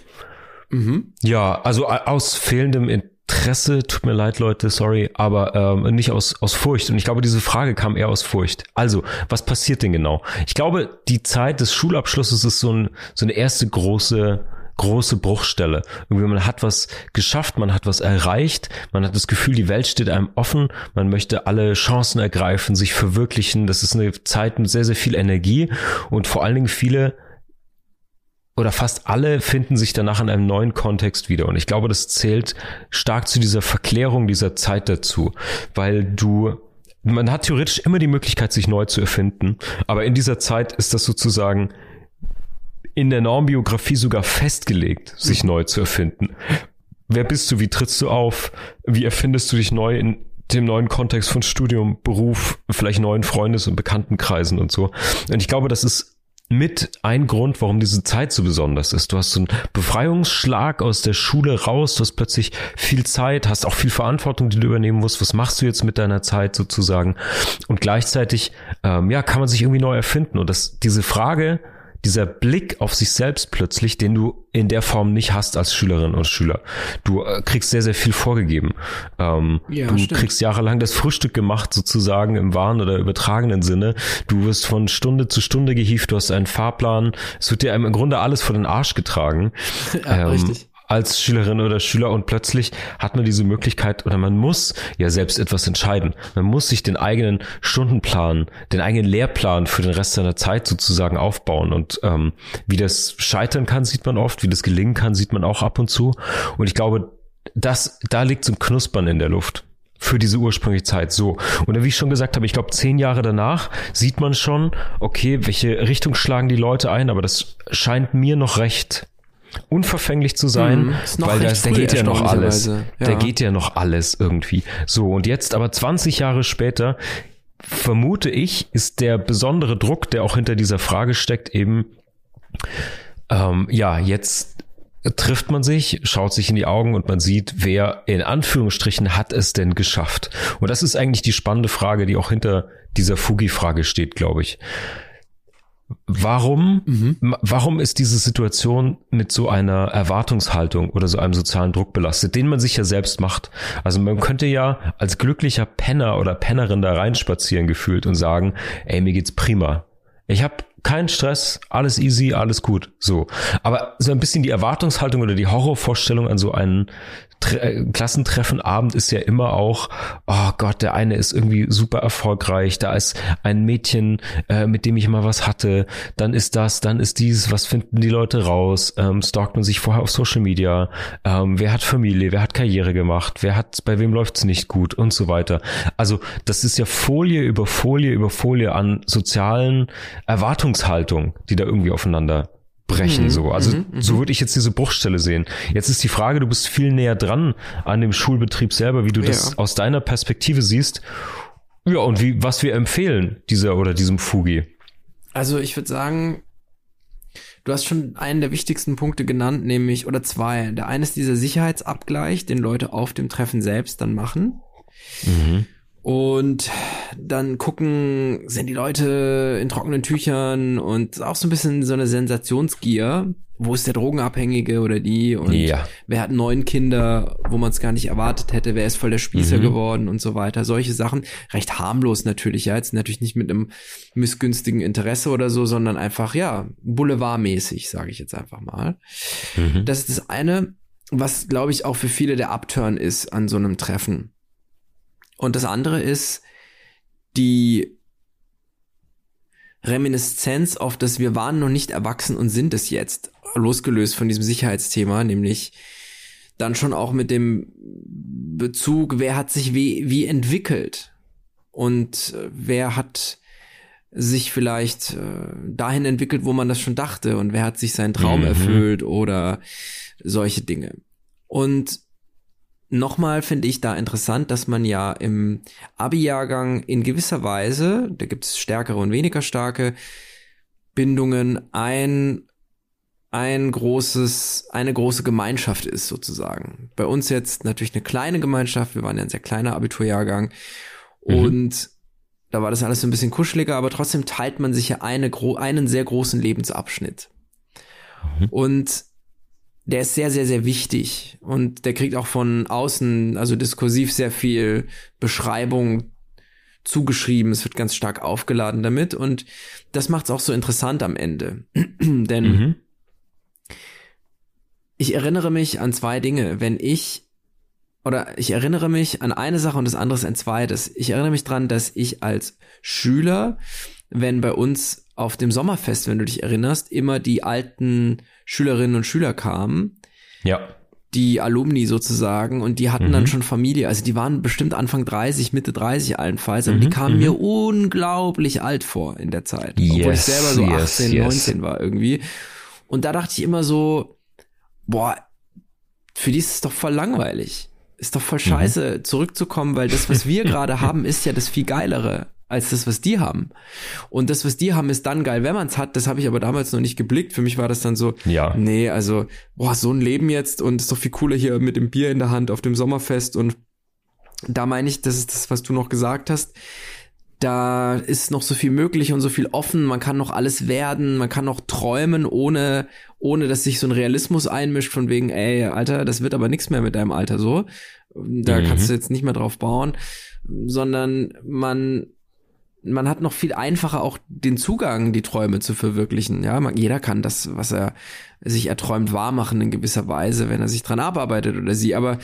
mhm. Ja, also aus fehlendem Interesse, tut mir leid, Leute, sorry, aber ähm, nicht aus, aus Furcht. Und ich glaube, diese Frage kam eher aus Furcht. Also, was passiert denn genau? Ich glaube, die Zeit des Schulabschlusses ist so, ein, so eine erste große große Bruchstelle. Irgendwie man hat was geschafft, man hat was erreicht, man hat das Gefühl, die Welt steht einem offen, man möchte alle Chancen ergreifen, sich verwirklichen. Das ist eine Zeit mit sehr, sehr viel Energie und vor allen Dingen viele oder fast alle finden sich danach in einem neuen Kontext wieder. Und ich glaube, das zählt stark zu dieser Verklärung dieser Zeit dazu, weil du man hat theoretisch immer die Möglichkeit, sich neu zu erfinden, aber in dieser Zeit ist das sozusagen in der Normbiografie sogar festgelegt, sich neu zu erfinden. Wer bist du? Wie trittst du auf? Wie erfindest du dich neu in dem neuen Kontext von Studium, Beruf, vielleicht neuen Freundes- und Bekanntenkreisen und so? Und ich glaube, das ist mit ein Grund, warum diese Zeit so besonders ist. Du hast so einen Befreiungsschlag aus der Schule raus, du hast plötzlich viel Zeit, hast auch viel Verantwortung, die du übernehmen musst. Was machst du jetzt mit deiner Zeit sozusagen? Und gleichzeitig, ähm, ja, kann man sich irgendwie neu erfinden. Und das, diese Frage, dieser Blick auf sich selbst plötzlich, den du in der Form nicht hast als Schülerin oder Schüler. Du äh, kriegst sehr, sehr viel vorgegeben. Ähm, ja, du stimmt. kriegst jahrelang das Frühstück gemacht, sozusagen im wahren oder übertragenen Sinne. Du wirst von Stunde zu Stunde gehievt, du hast einen Fahrplan. Es wird dir im Grunde alles vor den Arsch getragen. Ja, ähm, richtig als Schülerin oder Schüler und plötzlich hat man diese Möglichkeit oder man muss ja selbst etwas entscheiden. Man muss sich den eigenen Stundenplan, den eigenen Lehrplan für den Rest seiner Zeit sozusagen aufbauen und ähm, wie das scheitern kann, sieht man oft, wie das gelingen kann, sieht man auch ab und zu und ich glaube, das, da liegt so ein Knuspern in der Luft für diese ursprüngliche Zeit. So. Und wie ich schon gesagt habe, ich glaube, zehn Jahre danach sieht man schon, okay, welche Richtung schlagen die Leute ein, aber das scheint mir noch recht unverfänglich zu sein, mhm, weil da, da geht ja noch alles. Ja. Da geht ja noch alles irgendwie. So, und jetzt aber 20 Jahre später, vermute ich, ist der besondere Druck, der auch hinter dieser Frage steckt, eben, ähm, ja, jetzt trifft man sich, schaut sich in die Augen und man sieht, wer in Anführungsstrichen hat es denn geschafft. Und das ist eigentlich die spannende Frage, die auch hinter dieser Fugi-Frage steht, glaube ich. Warum, mhm. warum ist diese Situation mit so einer Erwartungshaltung oder so einem sozialen Druck belastet, den man sich ja selbst macht? Also man könnte ja als glücklicher Penner oder Pennerin da reinspazieren gefühlt und sagen, ey, mir geht's prima. Ich habe keinen Stress, alles easy, alles gut. So. Aber so ein bisschen die Erwartungshaltung oder die Horrorvorstellung an so einen Tre äh, Klassentreffenabend ist ja immer auch, oh Gott, der eine ist irgendwie super erfolgreich, da ist ein Mädchen, äh, mit dem ich mal was hatte, dann ist das, dann ist dies, was finden die Leute raus, ähm, stalkt man sich vorher auf Social Media, ähm, wer hat Familie, wer hat Karriere gemacht, wer hat, bei wem läuft's nicht gut und so weiter. Also das ist ja Folie über Folie über Folie an sozialen Erwartungshaltungen, die da irgendwie aufeinander brechen. Mhm, so. Also mhm, so mhm. würde ich jetzt diese Bruchstelle sehen. Jetzt ist die Frage, du bist viel näher dran an dem Schulbetrieb selber, wie du ja. das aus deiner Perspektive siehst. Ja, und wie, was wir empfehlen, dieser oder diesem Fugi. Also ich würde sagen, du hast schon einen der wichtigsten Punkte genannt, nämlich, oder zwei. Der eine ist dieser Sicherheitsabgleich, den Leute auf dem Treffen selbst dann machen. Mhm. Und dann gucken, sind die Leute in trockenen Tüchern und auch so ein bisschen so eine Sensationsgier. Wo ist der Drogenabhängige oder die? Und ja. wer hat neun Kinder, wo man es gar nicht erwartet hätte? Wer ist voll der Spießer mhm. geworden und so weiter? Solche Sachen. Recht harmlos natürlich, ja. Jetzt natürlich nicht mit einem missgünstigen Interesse oder so, sondern einfach, ja, boulevardmäßig, sage ich jetzt einfach mal. Mhm. Das ist das eine, was, glaube ich, auch für viele der Upturn ist an so einem Treffen und das andere ist die Reminiszenz auf das wir waren noch nicht erwachsen und sind es jetzt, losgelöst von diesem Sicherheitsthema, nämlich dann schon auch mit dem Bezug, wer hat sich wie, wie entwickelt und äh, wer hat sich vielleicht äh, dahin entwickelt, wo man das schon dachte und wer hat sich seinen Traum mhm. erfüllt oder solche Dinge. Und Nochmal finde ich da interessant, dass man ja im Abi-Jahrgang in gewisser Weise, da gibt es stärkere und weniger starke Bindungen, ein ein großes, eine große Gemeinschaft ist sozusagen. Bei uns jetzt natürlich eine kleine Gemeinschaft. Wir waren ja ein sehr kleiner Abiturjahrgang mhm. und da war das alles so ein bisschen kuscheliger, aber trotzdem teilt man sich ja eine, einen sehr großen Lebensabschnitt. Mhm. Und der ist sehr, sehr, sehr wichtig und der kriegt auch von außen, also diskursiv sehr viel Beschreibung zugeschrieben. Es wird ganz stark aufgeladen damit und das macht es auch so interessant am Ende. Denn mhm. ich erinnere mich an zwei Dinge. Wenn ich oder ich erinnere mich an eine Sache und das andere ist ein zweites. Ich erinnere mich dran, dass ich als Schüler, wenn bei uns auf dem Sommerfest, wenn du dich erinnerst, immer die alten Schülerinnen und Schüler kamen. Ja. Die Alumni sozusagen und die hatten mhm. dann schon Familie. Also die waren bestimmt Anfang 30, Mitte 30 allenfalls, aber mhm. die kamen mhm. mir unglaublich alt vor in der Zeit. Yes, obwohl ich selber so 18, yes. 19 war irgendwie. Und da dachte ich immer so, boah, für die ist es doch voll langweilig. Ist doch voll mhm. scheiße, zurückzukommen, weil das, was wir gerade haben, ist ja das viel geilere als das, was die haben. Und das, was die haben, ist dann geil, wenn man es hat. Das habe ich aber damals noch nicht geblickt. Für mich war das dann so, ja. nee, also, boah, so ein Leben jetzt und ist doch viel cooler hier mit dem Bier in der Hand auf dem Sommerfest. Und da meine ich, das ist das, was du noch gesagt hast. Da ist noch so viel möglich und so viel offen. Man kann noch alles werden. Man kann noch träumen, ohne, ohne dass sich so ein Realismus einmischt von wegen, ey, Alter, das wird aber nichts mehr mit deinem Alter so. Da mhm. kannst du jetzt nicht mehr drauf bauen, sondern man man hat noch viel einfacher auch den Zugang, die Träume zu verwirklichen. Ja, man, jeder kann das, was er sich erträumt, wahrmachen in gewisser Weise, wenn er sich dran abarbeitet oder sie. Aber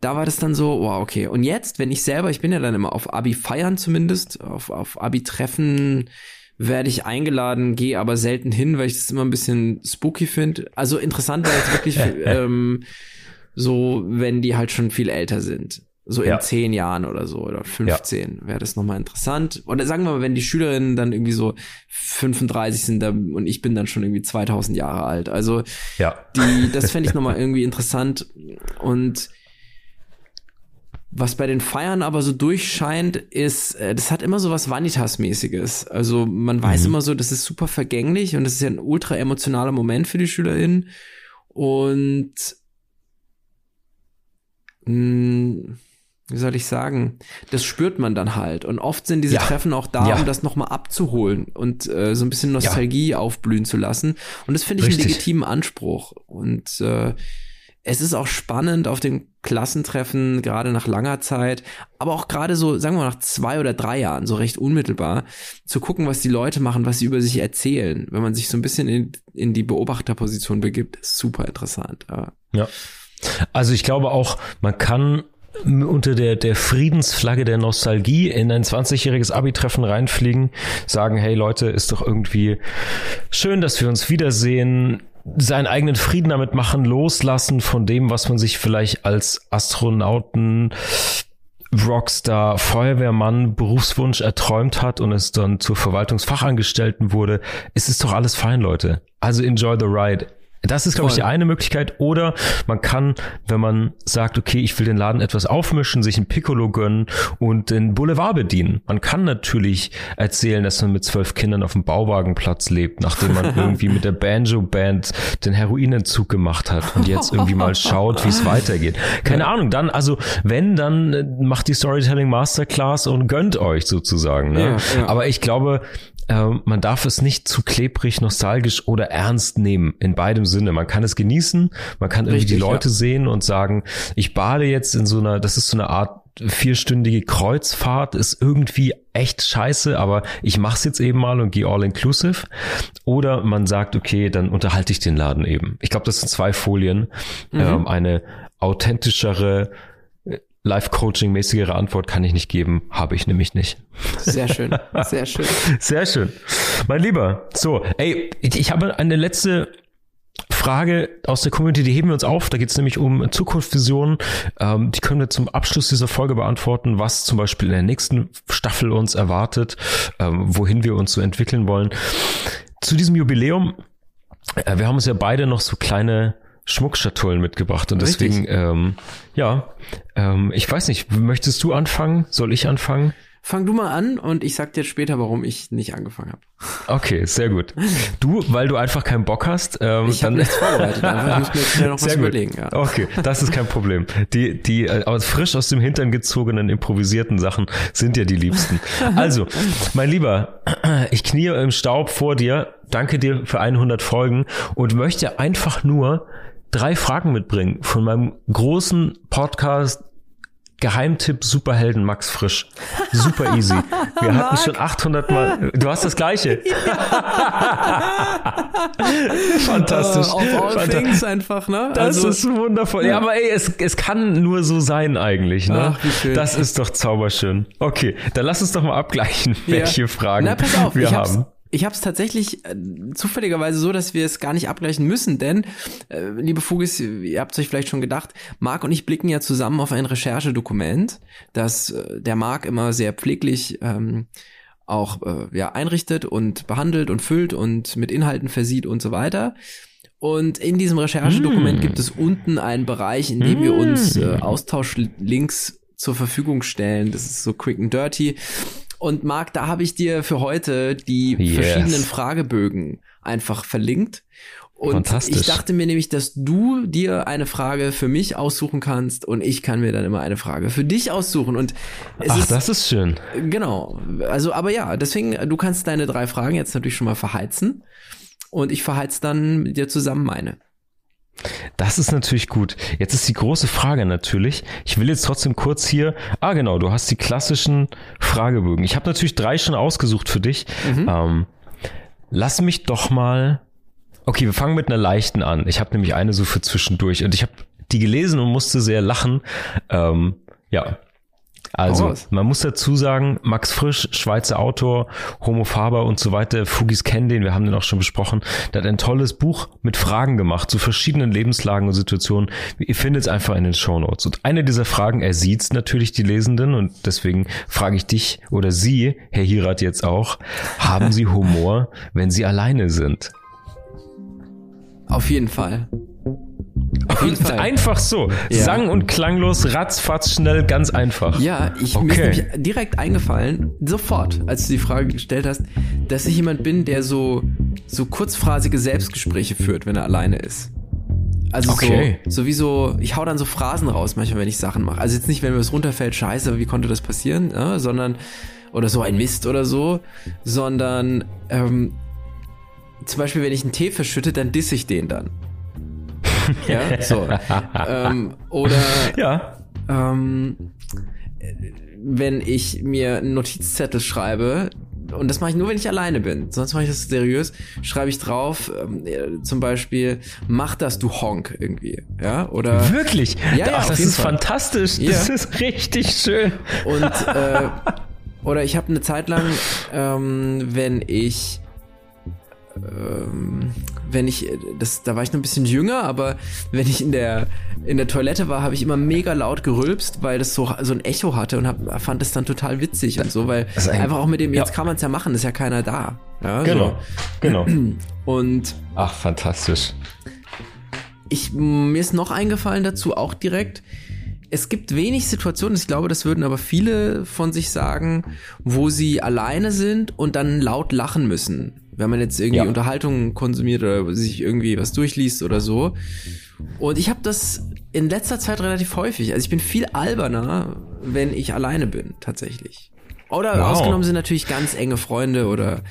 da war das dann so, wow, okay. Und jetzt, wenn ich selber, ich bin ja dann immer auf Abi feiern zumindest, auf, auf Abi treffen werde ich eingeladen, gehe aber selten hin, weil ich das immer ein bisschen spooky finde. Also interessant wäre jetzt wirklich ähm, so, wenn die halt schon viel älter sind. So ja. in zehn Jahren oder so oder 15 ja. wäre das nochmal interessant. Oder sagen wir mal, wenn die Schülerinnen dann irgendwie so 35 sind und ich bin dann schon irgendwie 2000 Jahre alt. Also ja. die, das fände ich nochmal irgendwie interessant. Und was bei den Feiern aber so durchscheint, ist, äh, das hat immer so was Vanitas-mäßiges. Also man weiß mhm. immer so, das ist super vergänglich und das ist ja ein ultra emotionaler Moment für die SchülerInnen. Und mh, mm, wie soll ich sagen, das spürt man dann halt. Und oft sind diese ja. Treffen auch da, ja. um das nochmal abzuholen und äh, so ein bisschen Nostalgie ja. aufblühen zu lassen. Und das finde ich Richtig. einen legitimen Anspruch. Und äh, es ist auch spannend auf den Klassentreffen, gerade nach langer Zeit, aber auch gerade so, sagen wir mal, nach zwei oder drei Jahren, so recht unmittelbar, zu gucken, was die Leute machen, was sie über sich erzählen. Wenn man sich so ein bisschen in, in die Beobachterposition begibt, ist super interessant. Ja. ja. Also ich glaube auch, man kann unter der, der Friedensflagge der Nostalgie in ein 20-jähriges Abi-Treffen reinfliegen, sagen, hey Leute, ist doch irgendwie schön, dass wir uns wiedersehen, seinen eigenen Frieden damit machen, loslassen von dem, was man sich vielleicht als Astronauten, Rockstar, Feuerwehrmann, Berufswunsch erträumt hat und es dann zur Verwaltungsfachangestellten wurde. Es ist doch alles fein, Leute. Also enjoy the ride. Das ist, glaube ich, die eine Möglichkeit. Oder man kann, wenn man sagt, okay, ich will den Laden etwas aufmischen, sich ein Piccolo gönnen und den Boulevard bedienen. Man kann natürlich erzählen, dass man mit zwölf Kindern auf dem Bauwagenplatz lebt, nachdem man irgendwie mit der Banjo-Band den Heroinentzug gemacht hat und jetzt irgendwie mal schaut, wie es weitergeht. Keine ja. Ahnung. Dann, also, wenn, dann äh, macht die Storytelling Masterclass und gönnt euch sozusagen. Ne? Ja, ja. Aber ich glaube, äh, man darf es nicht zu klebrig, nostalgisch oder ernst nehmen. In beidem Sinne. Man kann es genießen, man kann irgendwie Richtig, die Leute ja. sehen und sagen, ich bade jetzt in so einer, das ist so eine Art vierstündige Kreuzfahrt, ist irgendwie echt scheiße, aber ich mach's jetzt eben mal und gehe all inclusive. Oder man sagt, okay, dann unterhalte ich den Laden eben. Ich glaube, das sind zwei Folien. Mhm. Ähm, eine authentischere, Life-Coaching-mäßigere Antwort kann ich nicht geben, habe ich nämlich nicht. Sehr schön, sehr schön. Sehr schön. Mein Lieber, so, ey, ich, habe eine letzte Frage aus der Community, die heben wir uns auf. Da geht es nämlich um Zukunftsvisionen. Ähm, die können wir zum Abschluss dieser Folge beantworten, was zum Beispiel in der nächsten Staffel uns erwartet, ähm, wohin wir uns so entwickeln wollen. Zu diesem Jubiläum, äh, wir haben uns ja beide noch so kleine Schmuckschatullen mitgebracht und Richtig. deswegen, ähm, ja, ähm, ich weiß nicht, möchtest du anfangen? Soll ich anfangen? Fang du mal an und ich sag dir später, warum ich nicht angefangen habe. Okay, sehr gut. Du, weil du einfach keinen Bock hast. Ähm, ich habe nichts vorbereitet, einfach. ich muss mir schnell noch sehr was gut. überlegen. Ja. Okay, das ist kein Problem. Die, die äh, frisch aus dem Hintern gezogenen, improvisierten Sachen sind ja die liebsten. Also, mein Lieber, ich knie im Staub vor dir. Danke dir für 100 Folgen und möchte einfach nur drei Fragen mitbringen von meinem großen Podcast Geheimtipp Superhelden Max Frisch. Super easy. Wir hatten schon 800 Mal. Du hast das Gleiche. Fantastisch. Uh, auf all Fanta things einfach, ne? Das also, ist wundervoll. Ja, ja aber ey, es, es kann nur so sein eigentlich, ne? Ach, wie schön. Das ist doch zauberschön. Okay, dann lass uns doch mal abgleichen, welche ja. Fragen Na, pass auf, wir haben. Ich habe es tatsächlich äh, zufälligerweise so, dass wir es gar nicht abgleichen müssen, denn, äh, liebe Fugis, ihr habt euch vielleicht schon gedacht, Marc und ich blicken ja zusammen auf ein Recherchedokument, das äh, der Marc immer sehr pfleglich ähm, auch äh, ja, einrichtet und behandelt und füllt und mit Inhalten versieht und so weiter. Und in diesem Recherchedokument mm. gibt es unten einen Bereich, in dem mm. wir uns äh, Austauschlinks zur Verfügung stellen. Das ist so quick and dirty. Und Marc, da habe ich dir für heute die yes. verschiedenen Fragebögen einfach verlinkt. Und ich dachte mir nämlich, dass du dir eine Frage für mich aussuchen kannst und ich kann mir dann immer eine Frage für dich aussuchen. Und Ach, ist, das ist schön. Genau. Also, aber ja, deswegen, du kannst deine drei Fragen jetzt natürlich schon mal verheizen und ich verheiz dann mit dir zusammen meine. Das ist natürlich gut. Jetzt ist die große Frage natürlich. Ich will jetzt trotzdem kurz hier. Ah, genau, du hast die klassischen Fragebögen. Ich habe natürlich drei schon ausgesucht für dich. Mhm. Ähm, lass mich doch mal Okay, wir fangen mit einer leichten an. Ich habe nämlich eine so für zwischendurch und ich habe die gelesen und musste sehr lachen. Ähm, ja. Also, man muss dazu sagen, Max Frisch, Schweizer Autor, Homo Faber und so weiter, Fugis kennen den, wir haben den auch schon besprochen, der hat ein tolles Buch mit Fragen gemacht zu verschiedenen Lebenslagen und Situationen. Ihr findet es einfach in den Show Notes. Und eine dieser Fragen, er sieht natürlich die Lesenden und deswegen frage ich dich oder Sie, Herr Hirat jetzt auch, haben Sie Humor, wenn Sie alleine sind? Auf jeden Fall. Auf jeden Fall. Einfach so. Ja. Sang- und klanglos, ratzfatz, schnell, ganz einfach. Ja, ich, okay. mir ist nämlich direkt eingefallen, sofort, als du die Frage gestellt hast, dass ich jemand bin, der so, so kurzphrasige Selbstgespräche führt, wenn er alleine ist. Also okay. so, sowieso, ich hau dann so Phrasen raus, manchmal, wenn ich Sachen mache. Also jetzt nicht, wenn mir was runterfällt, scheiße, wie konnte das passieren, ja, sondern, oder so ein Mist oder so, sondern, ähm, zum Beispiel, wenn ich einen Tee verschütte, dann disse ich den dann. ja, so. ähm, oder ja. Ähm, wenn ich mir einen Notizzettel schreibe, und das mache ich nur, wenn ich alleine bin, sonst mache ich das seriös, schreibe ich drauf, ähm, zum Beispiel, mach das, du Honk, irgendwie, ja, oder... Wirklich? Ja, ja Ach, das ist Fall. fantastisch, ja. das ist richtig schön. Und, äh, oder ich habe eine Zeit lang, ähm, wenn ich ähm, wenn ich, das, da war ich noch ein bisschen jünger, aber wenn ich in der, in der Toilette war, habe ich immer mega laut gerülpst, weil das so, so ein Echo hatte und hab, fand es dann total witzig und so, weil ein, einfach auch mit dem, jetzt ja. kann man es ja machen, ist ja keiner da. Ja, genau, so. genau. Und. Ach, fantastisch. Ich, mir ist noch eingefallen dazu, auch direkt, es gibt wenig Situationen, ich glaube, das würden aber viele von sich sagen, wo sie alleine sind und dann laut lachen müssen wenn man jetzt irgendwie ja. Unterhaltung konsumiert oder sich irgendwie was durchliest oder so. Und ich habe das in letzter Zeit relativ häufig. Also ich bin viel alberner, wenn ich alleine bin, tatsächlich. Oder wow. ausgenommen sind natürlich ganz enge Freunde oder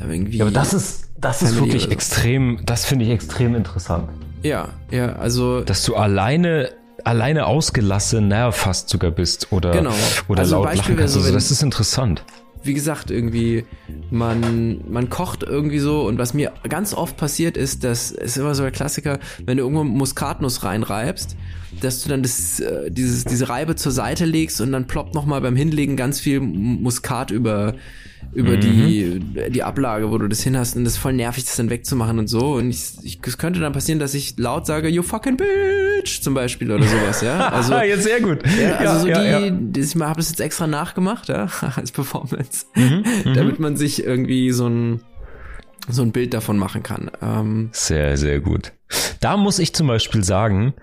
irgendwie. Ja, aber das ist, das ist wirklich so. extrem, das finde ich extrem interessant. Ja, ja, also. Dass du alleine alleine ausgelassen, naja, fast sogar bist oder, genau. oder also laut Beispiel lachen kannst. So, also das ist interessant wie gesagt, irgendwie, man, man kocht irgendwie so und was mir ganz oft passiert ist, das ist immer so der Klassiker, wenn du irgendwo Muskatnuss reinreibst, dass du dann das, äh, dieses, diese Reibe zur Seite legst und dann ploppt nochmal beim Hinlegen ganz viel Muskat über, über mhm. die, die Ablage, wo du das hin hast und das ist voll nervig, das dann wegzumachen und so. Und ich, ich, es könnte dann passieren, dass ich laut sage, you fucking bitch, zum Beispiel oder sowas, ja. Also, jetzt sehr gut. Ja, also so ja, die, ja. Die, ich habe das jetzt extra nachgemacht, ja, als Performance, mhm, mhm, damit man sich irgendwie so ein so ein Bild davon machen kann. Ähm, sehr, sehr gut. Da muss ich zum Beispiel sagen,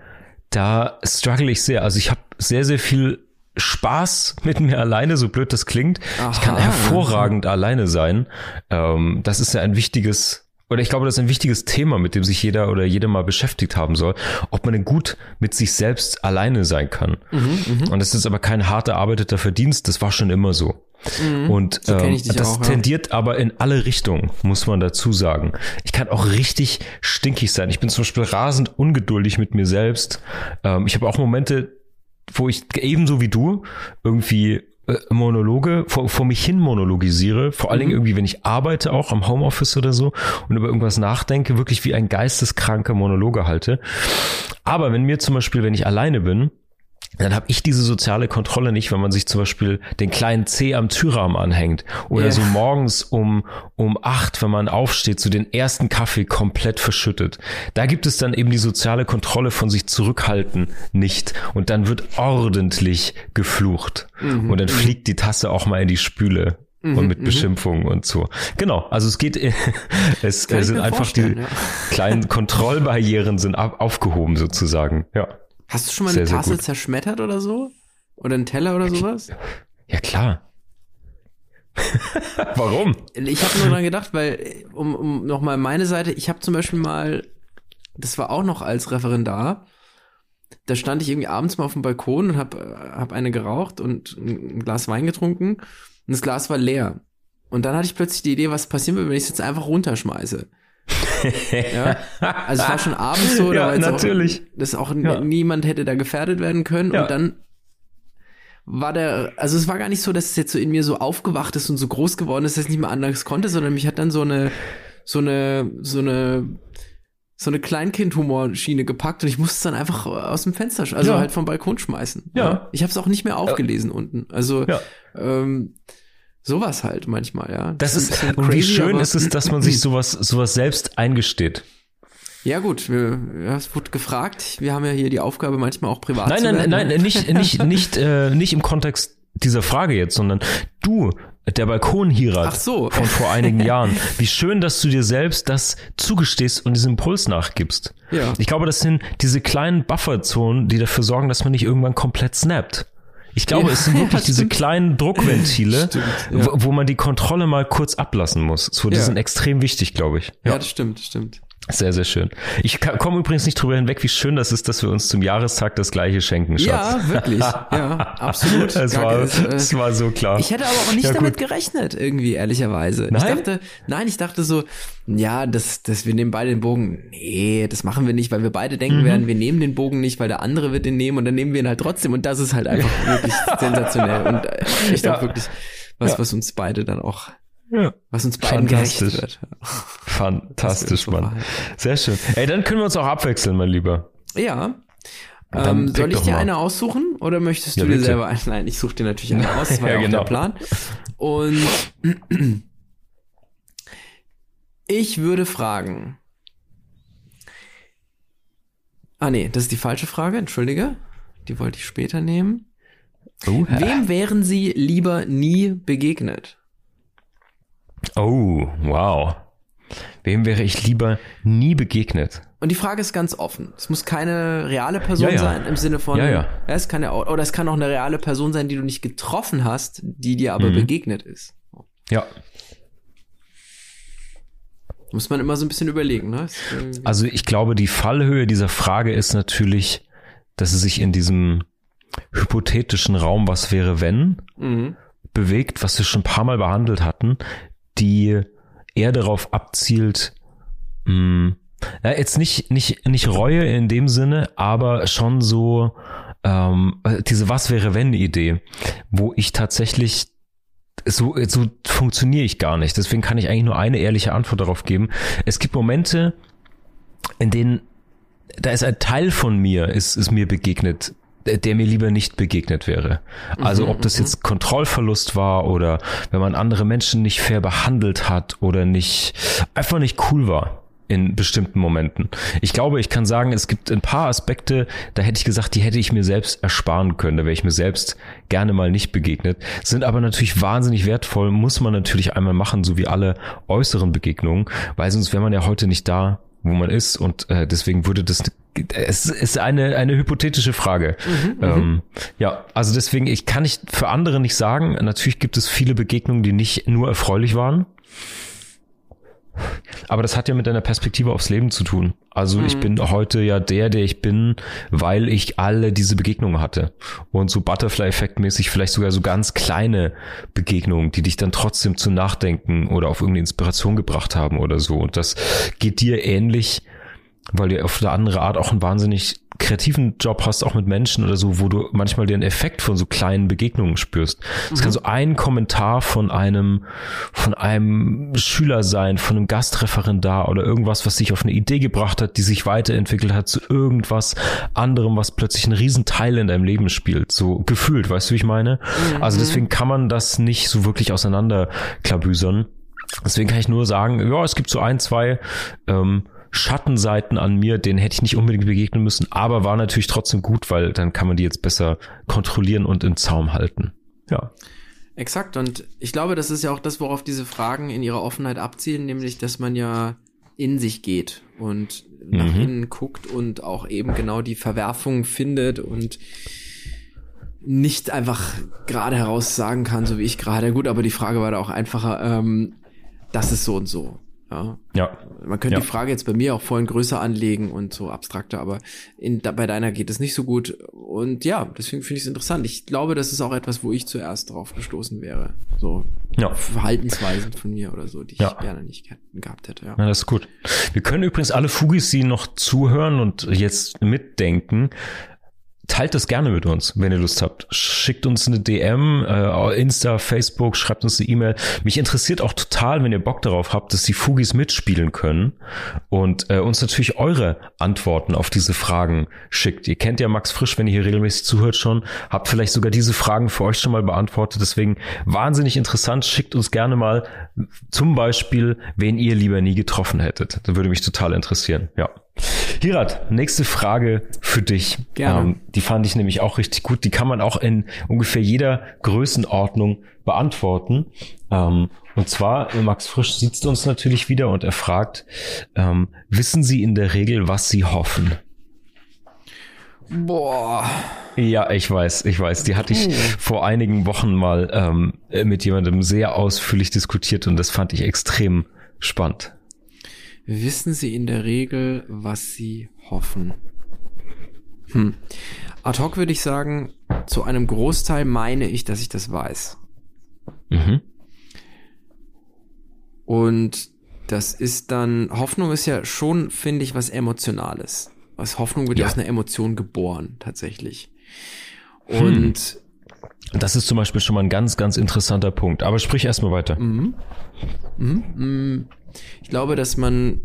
da struggle ich sehr. Also ich habe sehr, sehr viel Spaß mit mir alleine, so blöd das klingt. Aha. Ich kann hervorragend alleine sein. Ähm, das ist ja ein wichtiges, oder ich glaube, das ist ein wichtiges Thema, mit dem sich jeder oder jede mal beschäftigt haben soll, ob man denn gut mit sich selbst alleine sein kann. Mhm, mh. Und das ist aber kein hart erarbeiteter Verdienst, das war schon immer so. Mhm, und so ähm, das auch, tendiert ja. aber in alle Richtungen, muss man dazu sagen. Ich kann auch richtig stinkig sein. Ich bin zum Beispiel rasend ungeduldig mit mir selbst. Ähm, ich habe auch Momente, wo ich ebenso wie du irgendwie äh, Monologe vor, vor mich hin monologisiere, vor allen Dingen mhm. irgendwie, wenn ich arbeite, auch am Homeoffice oder so und über irgendwas nachdenke, wirklich wie ein geisteskranker Monologe halte. Aber wenn mir zum Beispiel, wenn ich alleine bin, dann habe ich diese soziale Kontrolle nicht, wenn man sich zum Beispiel den kleinen C am Türrahmen anhängt oder yeah. so morgens um um acht, wenn man aufsteht, so den ersten Kaffee komplett verschüttet. Da gibt es dann eben die soziale Kontrolle von sich zurückhalten nicht und dann wird ordentlich geflucht mhm. und dann mhm. fliegt die Tasse auch mal in die Spüle. mhm, und mit mhm. Beschimpfungen und so. Genau, also es geht, es, es sind einfach die ja. kleinen Kontrollbarrieren sind aufgehoben sozusagen, ja. Hast du schon mal sehr, eine Tasse zerschmettert oder so? Oder einen Teller oder sowas? Ja, klar. Warum? Ich habe nur dran gedacht, weil, um, um nochmal meine Seite, ich habe zum Beispiel mal, das war auch noch als Referendar, da stand ich irgendwie abends mal auf dem Balkon und habe hab eine geraucht und ein Glas Wein getrunken und das Glas war leer. Und dann hatte ich plötzlich die Idee, was passieren würde, wenn ich es jetzt einfach runterschmeiße. Ja? Also es war schon abends so, ja, natürlich. Auch, dass auch ja. niemand hätte da gefährdet werden können. Ja. Und dann war der, also es war gar nicht so, dass es jetzt so in mir so aufgewacht ist und so groß geworden ist, dass ich nicht mehr anders konnte, sondern mich hat dann so eine, so eine, so eine, so eine Kleinkind-Humorschiene gepackt und ich musste es dann einfach aus dem Fenster, also ja. halt vom Balkon schmeißen. Ja. Ich habe es auch nicht mehr aufgelesen ja. unten. Also ja. ähm, sowas halt manchmal, ja. Das, das ist, ist und wie schön ist es, dass man sich sowas, sowas selbst eingesteht. Ja gut, wir, ja, es wurde gefragt. Wir haben ja hier die Aufgabe, manchmal auch privat nein, zu Nein, nein, nein, nicht, nicht, nicht, äh, nicht im Kontext dieser Frage jetzt, sondern du, der Balkonhierat so. von vor einigen Jahren. Wie schön, dass du dir selbst das zugestehst und diesen Impuls nachgibst. Ja. Ich glaube, das sind diese kleinen Bufferzonen, die dafür sorgen, dass man nicht irgendwann komplett snappt. Ich glaube, ja, es sind wirklich ja, diese kleinen Druckventile, stimmt, ja. wo, wo, man die Kontrolle mal kurz ablassen muss. So, die sind extrem wichtig, glaube ich. Ja, das stimmt, stimmt. Sehr, sehr schön. Ich komme übrigens nicht drüber hinweg, wie schön das ist, dass wir uns zum Jahrestag das gleiche schenken, Schatz. Ja, wirklich. Ja, absolut. Es war, es war so klar. Ich hätte aber auch nicht ja, damit gerechnet, irgendwie, ehrlicherweise. Nein? Ich dachte, nein, ich dachte so, ja, das, das, wir nehmen beide den Bogen. Nee, das machen wir nicht, weil wir beide denken mhm. werden, wir nehmen den Bogen nicht, weil der andere wird den nehmen und dann nehmen wir ihn halt trotzdem. Und das ist halt einfach wirklich sensationell und äh, echt ja. wirklich was, was uns beide dann auch ja. Was uns beiden gerecht wird. Fantastisch, Mann. Sehr schön. Ey, dann können wir uns auch abwechseln, mein Lieber. Ja. Ähm, soll ich dir mal. eine aussuchen oder möchtest du ja, dir selber eine? Nein, ich suche dir natürlich eine aus, das war ja, genau. der Plan. Und ich würde fragen. Ah nee, das ist die falsche Frage, entschuldige. Die wollte ich später nehmen. Uh -huh. Wem wären Sie lieber nie begegnet? Oh, wow. Wem wäre ich lieber nie begegnet? Und die Frage ist ganz offen. Es muss keine reale Person ja, ja. sein im Sinne von, ja, ja. es kann ja, oder es kann auch eine reale Person sein, die du nicht getroffen hast, die dir aber mhm. begegnet ist. Ja. Muss man immer so ein bisschen überlegen, ne? Also ich glaube, die Fallhöhe dieser Frage ist natürlich, dass es sich in diesem hypothetischen Raum, was wäre wenn, mhm. bewegt, was wir schon ein paar Mal behandelt hatten, die eher darauf abzielt, mh, hm, ja, jetzt nicht, nicht, nicht Reue in dem Sinne, aber schon so ähm, diese Was wäre wenn Idee, wo ich tatsächlich so, so funktioniere ich gar nicht. Deswegen kann ich eigentlich nur eine ehrliche Antwort darauf geben. Es gibt Momente, in denen da ist ein Teil von mir, ist, ist mir begegnet, der mir lieber nicht begegnet wäre. Also mhm, ob das mhm. jetzt Kontrollverlust war oder wenn man andere Menschen nicht fair behandelt hat oder nicht einfach nicht cool war in bestimmten Momenten. Ich glaube, ich kann sagen, es gibt ein paar Aspekte, da hätte ich gesagt, die hätte ich mir selbst ersparen können, da wäre ich mir selbst gerne mal nicht begegnet, sind aber natürlich wahnsinnig wertvoll, muss man natürlich einmal machen, so wie alle äußeren Begegnungen, weil sonst wäre man ja heute nicht da, wo man ist und äh, deswegen würde das es ist eine eine hypothetische Frage. Mhm, mhm, ähm, ja, also deswegen ich kann nicht für andere nicht sagen. Natürlich gibt es viele Begegnungen, die nicht nur erfreulich waren. Aber das hat ja mit deiner Perspektive aufs Leben zu tun. Also mhm. ich bin heute ja der, der ich bin, weil ich alle diese Begegnungen hatte. Und so Butterfly-Effekt-mäßig vielleicht sogar so ganz kleine Begegnungen, die dich dann trotzdem zu nachdenken oder auf irgendeine Inspiration gebracht haben oder so. Und das geht dir ähnlich weil du auf eine andere Art auch einen wahnsinnig kreativen Job hast, auch mit Menschen oder so, wo du manchmal den Effekt von so kleinen Begegnungen spürst. Es mhm. kann so ein Kommentar von einem, von einem Schüler sein, von einem Gastreferendar oder irgendwas, was sich auf eine Idee gebracht hat, die sich weiterentwickelt hat zu irgendwas anderem, was plötzlich einen riesen Teil in deinem Leben spielt. So gefühlt, weißt du, wie ich meine? Mhm. Also deswegen kann man das nicht so wirklich auseinanderklabüsern. Deswegen kann ich nur sagen, ja, es gibt so ein, zwei ähm, Schattenseiten an mir, denen hätte ich nicht unbedingt begegnen müssen, aber war natürlich trotzdem gut, weil dann kann man die jetzt besser kontrollieren und im Zaum halten. Ja. Exakt. Und ich glaube, das ist ja auch das, worauf diese Fragen in ihrer Offenheit abzielen, nämlich, dass man ja in sich geht und nach mhm. innen guckt und auch eben genau die Verwerfungen findet und nicht einfach gerade heraus sagen kann, so wie ich gerade. Gut, aber die Frage war da auch einfacher, ähm, das ist so und so. Ja. ja. Man könnte ja. die Frage jetzt bei mir auch vorhin größer anlegen und so abstrakter, aber in, da, bei deiner geht es nicht so gut. Und ja, deswegen finde ich es interessant. Ich glaube, das ist auch etwas, wo ich zuerst drauf gestoßen wäre. So ja. Verhaltensweisen von mir oder so, die ich ja. gerne nicht gehabt hätte. Ja. ja, das ist gut. Wir können übrigens alle Fugis, die noch zuhören und jetzt mitdenken, teilt das gerne mit uns, wenn ihr Lust habt. Schickt uns eine DM, äh, Insta, Facebook, schreibt uns eine E-Mail. Mich interessiert auch total, wenn ihr Bock darauf habt, dass die Fugis mitspielen können und äh, uns natürlich eure Antworten auf diese Fragen schickt. Ihr kennt ja Max Frisch, wenn ihr hier regelmäßig zuhört schon, habt vielleicht sogar diese Fragen für euch schon mal beantwortet. Deswegen wahnsinnig interessant. Schickt uns gerne mal zum Beispiel, wen ihr lieber nie getroffen hättet. Das würde mich total interessieren. Ja. Hirat, nächste Frage für dich. Gerne. Ähm, die fand ich nämlich auch richtig gut. Die kann man auch in ungefähr jeder Größenordnung beantworten. Ähm, und zwar, Max Frisch sieht uns natürlich wieder und er fragt, ähm, wissen Sie in der Regel, was Sie hoffen? Boah. Ja, ich weiß, ich weiß. Die hatte ich hm. vor einigen Wochen mal ähm, mit jemandem sehr ausführlich diskutiert und das fand ich extrem spannend wissen sie in der Regel, was sie hoffen. Hm. Ad hoc würde ich sagen, zu einem Großteil meine ich, dass ich das weiß. Mhm. Und das ist dann, Hoffnung ist ja schon, finde ich, was Emotionales. Was Hoffnung wird ja aus einer Emotion geboren, tatsächlich. Und hm. Das ist zum Beispiel schon mal ein ganz, ganz interessanter Punkt. Aber sprich erstmal weiter. Mhm. Mhm. Ich glaube, dass man,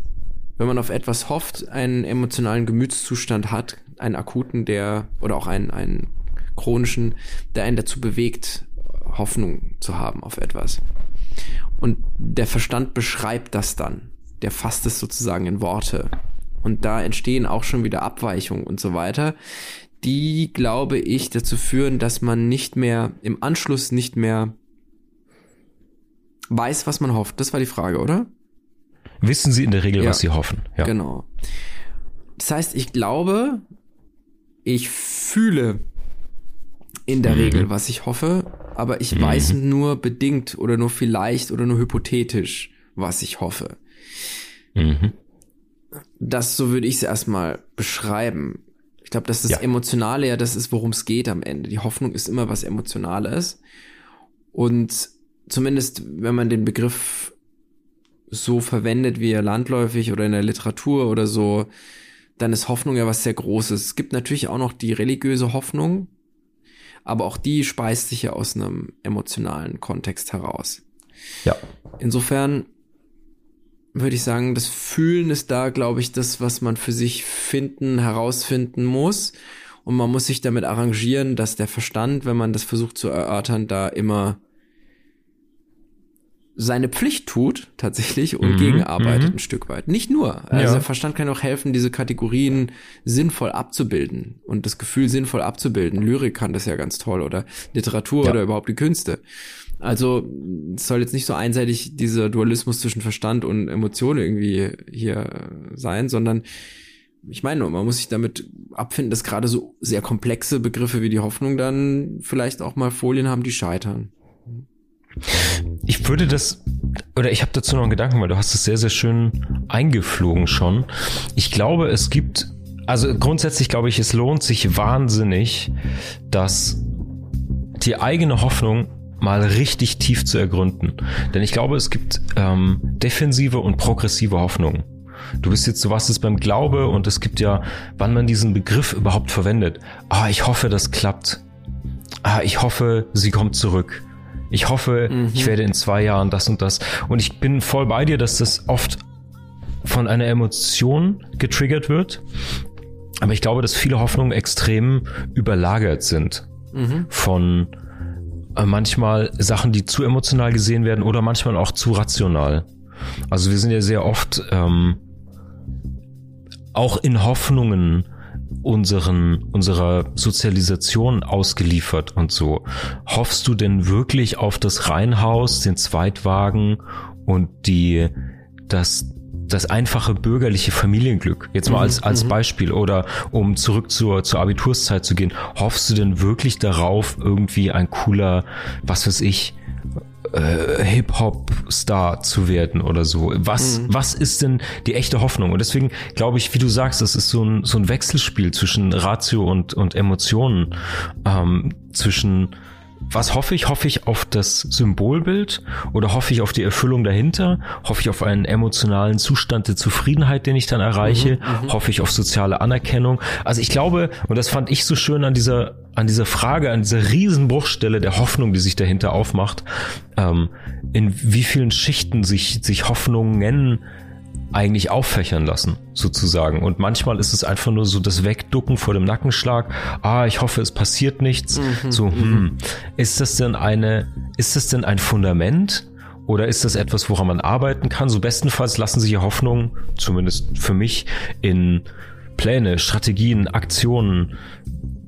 wenn man auf etwas hofft, einen emotionalen Gemütszustand hat, einen akuten, der, oder auch einen, einen chronischen, der einen dazu bewegt, Hoffnung zu haben auf etwas. Und der Verstand beschreibt das dann. Der fasst es sozusagen in Worte. Und da entstehen auch schon wieder Abweichungen und so weiter, die, glaube ich, dazu führen, dass man nicht mehr, im Anschluss nicht mehr weiß, was man hofft. Das war die Frage, oder? Wissen sie in der Regel, ja, was sie hoffen. Ja. Genau. Das heißt, ich glaube, ich fühle in der mhm. Regel, was ich hoffe, aber ich mhm. weiß nur bedingt oder nur vielleicht oder nur hypothetisch, was ich hoffe. Mhm. Das, so würde ich es erstmal beschreiben. Ich glaube, dass das ja. Emotionale ja das ist, worum es geht am Ende. Die Hoffnung ist immer was Emotionales. Und zumindest, wenn man den Begriff so verwendet, wie er landläufig oder in der Literatur oder so, dann ist Hoffnung ja was sehr Großes. Es gibt natürlich auch noch die religiöse Hoffnung, aber auch die speist sich ja aus einem emotionalen Kontext heraus. Ja. Insofern würde ich sagen, das Fühlen ist da, glaube ich, das, was man für sich finden, herausfinden muss. Und man muss sich damit arrangieren, dass der Verstand, wenn man das versucht zu erörtern, da immer seine Pflicht tut tatsächlich und mhm, gegenarbeitet mhm. ein Stück weit. Nicht nur. Also ja. der Verstand kann auch helfen, diese Kategorien sinnvoll abzubilden und das Gefühl sinnvoll abzubilden. Lyrik kann das ja ganz toll oder Literatur ja. oder überhaupt die Künste. Also es soll jetzt nicht so einseitig dieser Dualismus zwischen Verstand und Emotion irgendwie hier sein, sondern ich meine, man muss sich damit abfinden, dass gerade so sehr komplexe Begriffe wie die Hoffnung dann vielleicht auch mal Folien haben, die scheitern. Ich würde das, oder ich habe dazu noch einen Gedanken, weil du hast es sehr, sehr schön eingeflogen schon. Ich glaube, es gibt, also grundsätzlich glaube ich, es lohnt sich wahnsinnig, dass die eigene Hoffnung mal richtig tief zu ergründen. Denn ich glaube, es gibt ähm, defensive und progressive Hoffnungen. Du bist jetzt, so was ist beim Glaube und es gibt ja, wann man diesen Begriff überhaupt verwendet. Ah, ich hoffe, das klappt. Ah, ich hoffe, sie kommt zurück. Ich hoffe, mhm. ich werde in zwei Jahren das und das. Und ich bin voll bei dir, dass das oft von einer Emotion getriggert wird. Aber ich glaube, dass viele Hoffnungen extrem überlagert sind mhm. von äh, manchmal Sachen, die zu emotional gesehen werden oder manchmal auch zu rational. Also wir sind ja sehr oft ähm, auch in Hoffnungen unseren, unserer Sozialisation ausgeliefert und so. Hoffst du denn wirklich auf das Reihenhaus, den Zweitwagen und die, das, das einfache bürgerliche Familienglück? Jetzt mal mhm, als, als mhm. Beispiel oder um zurück zur, zur Abiturszeit zu gehen. Hoffst du denn wirklich darauf, irgendwie ein cooler, was weiß ich, äh, Hip-Hop-Star zu werden oder so. Was, mhm. was ist denn die echte Hoffnung? Und deswegen glaube ich, wie du sagst, das ist so ein, so ein Wechselspiel zwischen Ratio und, und Emotionen, ähm, zwischen was hoffe ich? Hoffe ich auf das Symbolbild oder hoffe ich auf die Erfüllung dahinter? Hoffe ich auf einen emotionalen Zustand der Zufriedenheit, den ich dann erreiche? Mhm, mhm, hoffe ich auf soziale Anerkennung? Also ich glaube, und das fand ich so schön an dieser, an dieser Frage, an dieser Riesenbruchstelle der Hoffnung, die sich dahinter aufmacht, ähm, in wie vielen Schichten sich, sich Hoffnungen eigentlich auffächern lassen, sozusagen. Und manchmal ist es einfach nur so das Wegducken vor dem Nackenschlag. Ah, ich hoffe, es passiert nichts. Mhm, so, mhm. hm, ist das denn eine, ist das denn ein Fundament? Oder ist das etwas, woran man arbeiten kann? So bestenfalls lassen sich Hoffnungen, zumindest für mich, in Pläne, Strategien, Aktionen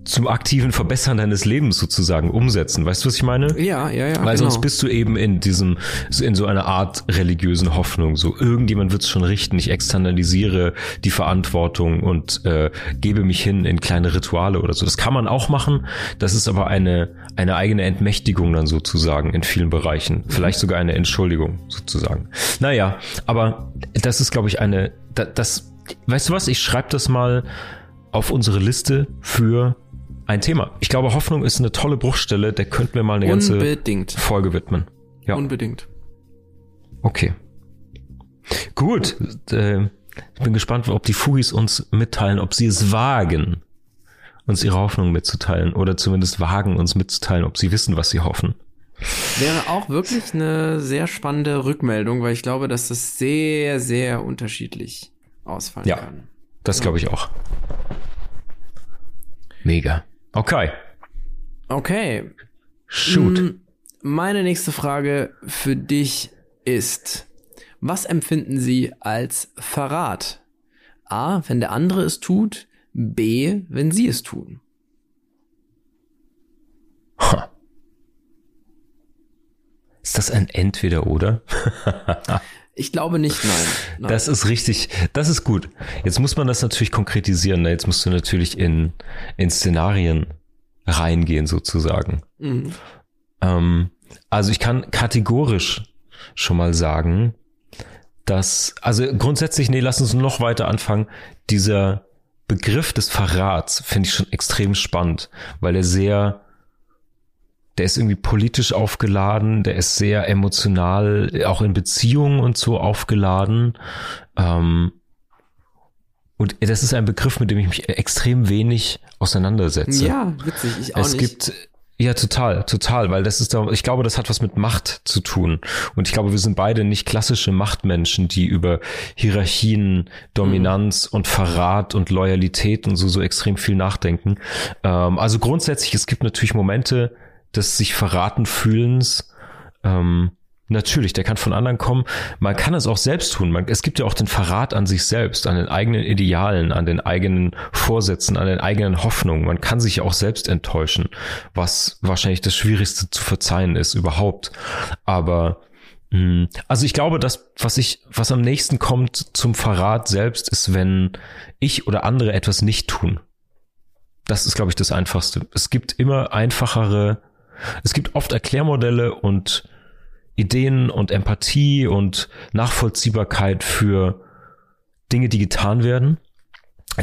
zum aktiven Verbessern deines Lebens sozusagen umsetzen. Weißt du, was ich meine? Ja, ja, ja. Weil genau. sonst bist du eben in diesem, in so einer Art religiösen Hoffnung. So, irgendjemand wird es schon richten. Ich externalisiere die Verantwortung und äh, gebe mich hin in kleine Rituale oder so. Das kann man auch machen. Das ist aber eine, eine eigene Entmächtigung dann sozusagen in vielen Bereichen. Vielleicht sogar eine Entschuldigung sozusagen. Naja, aber das ist, glaube ich, eine, das, das weißt du was? Ich schreibe das mal auf unsere Liste für ein Thema. Ich glaube, Hoffnung ist eine tolle Bruchstelle, der könnten wir mal eine Unbedingt. ganze Folge widmen. Ja. Unbedingt. Okay. Gut. Äh, ich bin gespannt, ob die Fugis uns mitteilen, ob sie es wagen, uns ihre Hoffnung mitzuteilen oder zumindest wagen, uns mitzuteilen, ob sie wissen, was sie hoffen. Wäre auch wirklich eine sehr spannende Rückmeldung, weil ich glaube, dass das sehr, sehr unterschiedlich ausfallen ja, kann. Das glaube ich auch. Mega. Okay. Okay. Shoot. Mm, meine nächste Frage für dich ist, was empfinden Sie als Verrat? A, wenn der andere es tut, B, wenn Sie es tun. Ha. Ist das ein Entweder-Oder? Ich glaube nicht, nein. nein. Das ist richtig, das ist gut. Jetzt muss man das natürlich konkretisieren. Ne? Jetzt musst du natürlich in, in Szenarien reingehen, sozusagen. Mhm. Ähm, also ich kann kategorisch schon mal sagen, dass, also grundsätzlich, nee, lass uns noch weiter anfangen. Dieser Begriff des Verrats finde ich schon extrem spannend, weil er sehr der ist irgendwie politisch aufgeladen, der ist sehr emotional, auch in Beziehungen und so aufgeladen. Ähm, und das ist ein Begriff, mit dem ich mich extrem wenig auseinandersetze. Ja, witzig, ich auch es nicht. Es gibt ja, total, total, weil das ist da, ich glaube, das hat was mit Macht zu tun. Und ich glaube, wir sind beide nicht klassische Machtmenschen, die über Hierarchien, Dominanz mhm. und Verrat und Loyalität und so, so extrem viel nachdenken. Ähm, also grundsätzlich, es gibt natürlich Momente, des sich verraten fühlens. Ähm, natürlich, der kann von anderen kommen. Man kann es auch selbst tun. Man, es gibt ja auch den Verrat an sich selbst, an den eigenen Idealen, an den eigenen Vorsätzen, an den eigenen Hoffnungen. Man kann sich auch selbst enttäuschen, was wahrscheinlich das Schwierigste zu verzeihen ist überhaupt. Aber hm, also ich glaube, dass was ich, was am nächsten kommt zum Verrat selbst, ist, wenn ich oder andere etwas nicht tun. Das ist, glaube ich, das Einfachste. Es gibt immer einfachere es gibt oft Erklärmodelle und Ideen und Empathie und Nachvollziehbarkeit für Dinge, die getan werden.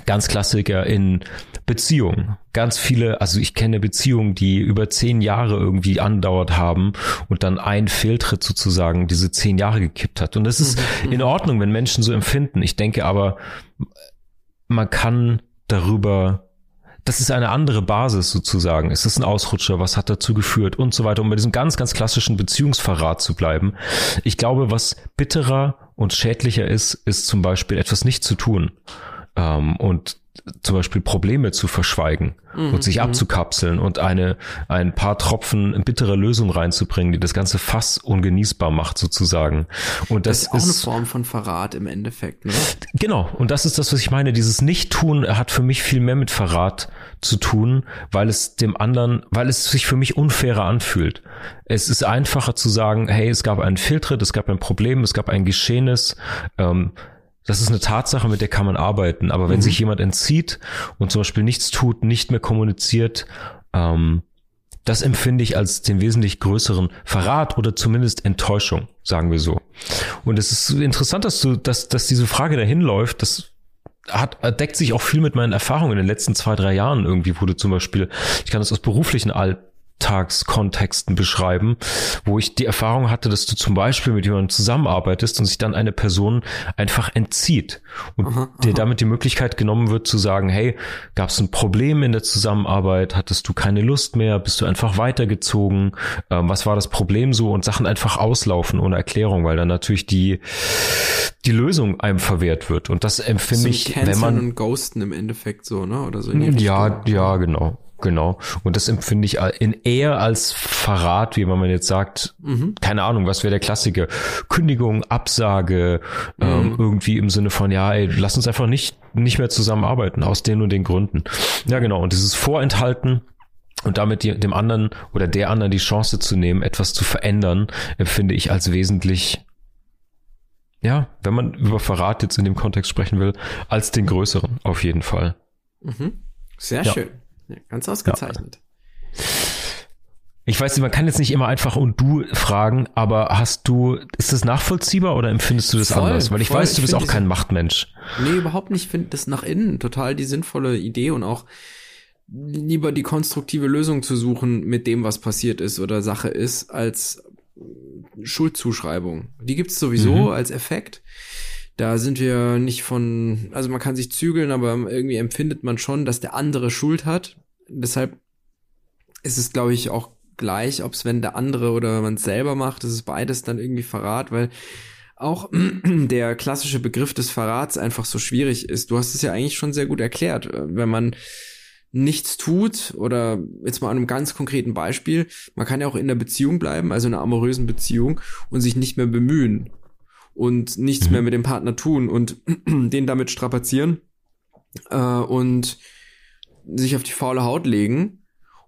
Ganz Klassiker in Beziehungen. Ganz viele, also ich kenne Beziehungen, die über zehn Jahre irgendwie andauert haben und dann ein Fehltritt sozusagen diese zehn Jahre gekippt hat. Und das ist mhm. in Ordnung, wenn Menschen so empfinden. Ich denke aber, man kann darüber das ist eine andere Basis sozusagen. Ist es ein Ausrutscher? Was hat dazu geführt? Und so weiter, um bei diesem ganz, ganz klassischen Beziehungsverrat zu bleiben. Ich glaube, was bitterer und schädlicher ist, ist zum Beispiel etwas nicht zu tun. Ähm, und zum Beispiel Probleme zu verschweigen mhm. und sich mhm. abzukapseln und eine, ein paar Tropfen bittere Lösung reinzubringen, die das ganze Fass ungenießbar macht sozusagen. Und das, das ist auch ist, eine Form von Verrat im Endeffekt. Ne? Genau. Und das ist das, was ich meine. Dieses Nicht-Tun hat für mich viel mehr mit Verrat zu tun, weil es dem anderen, weil es sich für mich unfairer anfühlt. Es ist einfacher zu sagen, hey, es gab einen Filtritt, es gab ein Problem, es gab ein Geschehnis. Ähm, das ist eine Tatsache, mit der kann man arbeiten. Aber wenn mhm. sich jemand entzieht und zum Beispiel nichts tut, nicht mehr kommuniziert, ähm, das empfinde ich als den wesentlich größeren Verrat oder zumindest Enttäuschung, sagen wir so. Und es ist interessant, dass du, dass, dass diese Frage dahin läuft, das hat, deckt sich auch viel mit meinen Erfahrungen in den letzten zwei, drei Jahren irgendwie, wo du zum Beispiel, ich kann das aus beruflichen All Alltagskontexten beschreiben, wo ich die Erfahrung hatte, dass du zum Beispiel mit jemandem zusammenarbeitest und sich dann eine Person einfach entzieht und aha, aha. dir damit die Möglichkeit genommen wird zu sagen, hey, gab es ein Problem in der Zusammenarbeit, hattest du keine Lust mehr, bist du einfach weitergezogen, ähm, was war das Problem so und Sachen einfach auslaufen ohne Erklärung, weil dann natürlich die die Lösung einem verwehrt wird und das empfinde so ich, wenn man und Ghosten im Endeffekt so, ne, oder so. ja, ja, genau. Genau. Und das empfinde ich in eher als Verrat, wie man jetzt sagt, mhm. keine Ahnung, was wäre der Klassiker? Kündigung, Absage, ähm, mhm. ähm, irgendwie im Sinne von, ja, ey, lass uns einfach nicht, nicht mehr zusammenarbeiten, aus den und den Gründen. Ja, genau. Und dieses Vorenthalten, und damit die, dem anderen oder der anderen die Chance zu nehmen, etwas zu verändern, empfinde ich als wesentlich, ja, wenn man über Verrat jetzt in dem Kontext sprechen will, als den größeren, auf jeden Fall. Mhm. Sehr ja. schön. Ja, ganz ausgezeichnet. Ja. Ich weiß, man kann jetzt nicht immer einfach und du fragen, aber hast du, ist das nachvollziehbar oder empfindest du das voll, anders? Weil ich voll. weiß, du bist auch kein Machtmensch. Nee, überhaupt nicht. Ich finde das nach innen total die sinnvolle Idee und auch lieber die konstruktive Lösung zu suchen mit dem, was passiert ist oder Sache ist, als Schuldzuschreibung. Die gibt's sowieso mhm. als Effekt. Da sind wir nicht von, also man kann sich zügeln, aber irgendwie empfindet man schon, dass der andere Schuld hat. Deshalb ist es, glaube ich, auch gleich, ob es wenn der andere oder man es selber macht, das ist beides dann irgendwie Verrat, weil auch der klassische Begriff des Verrats einfach so schwierig ist. Du hast es ja eigentlich schon sehr gut erklärt. Wenn man nichts tut oder jetzt mal an einem ganz konkreten Beispiel, man kann ja auch in der Beziehung bleiben, also in einer amorösen Beziehung und sich nicht mehr bemühen und nichts mhm. mehr mit dem Partner tun und den damit strapazieren äh, und sich auf die faule Haut legen.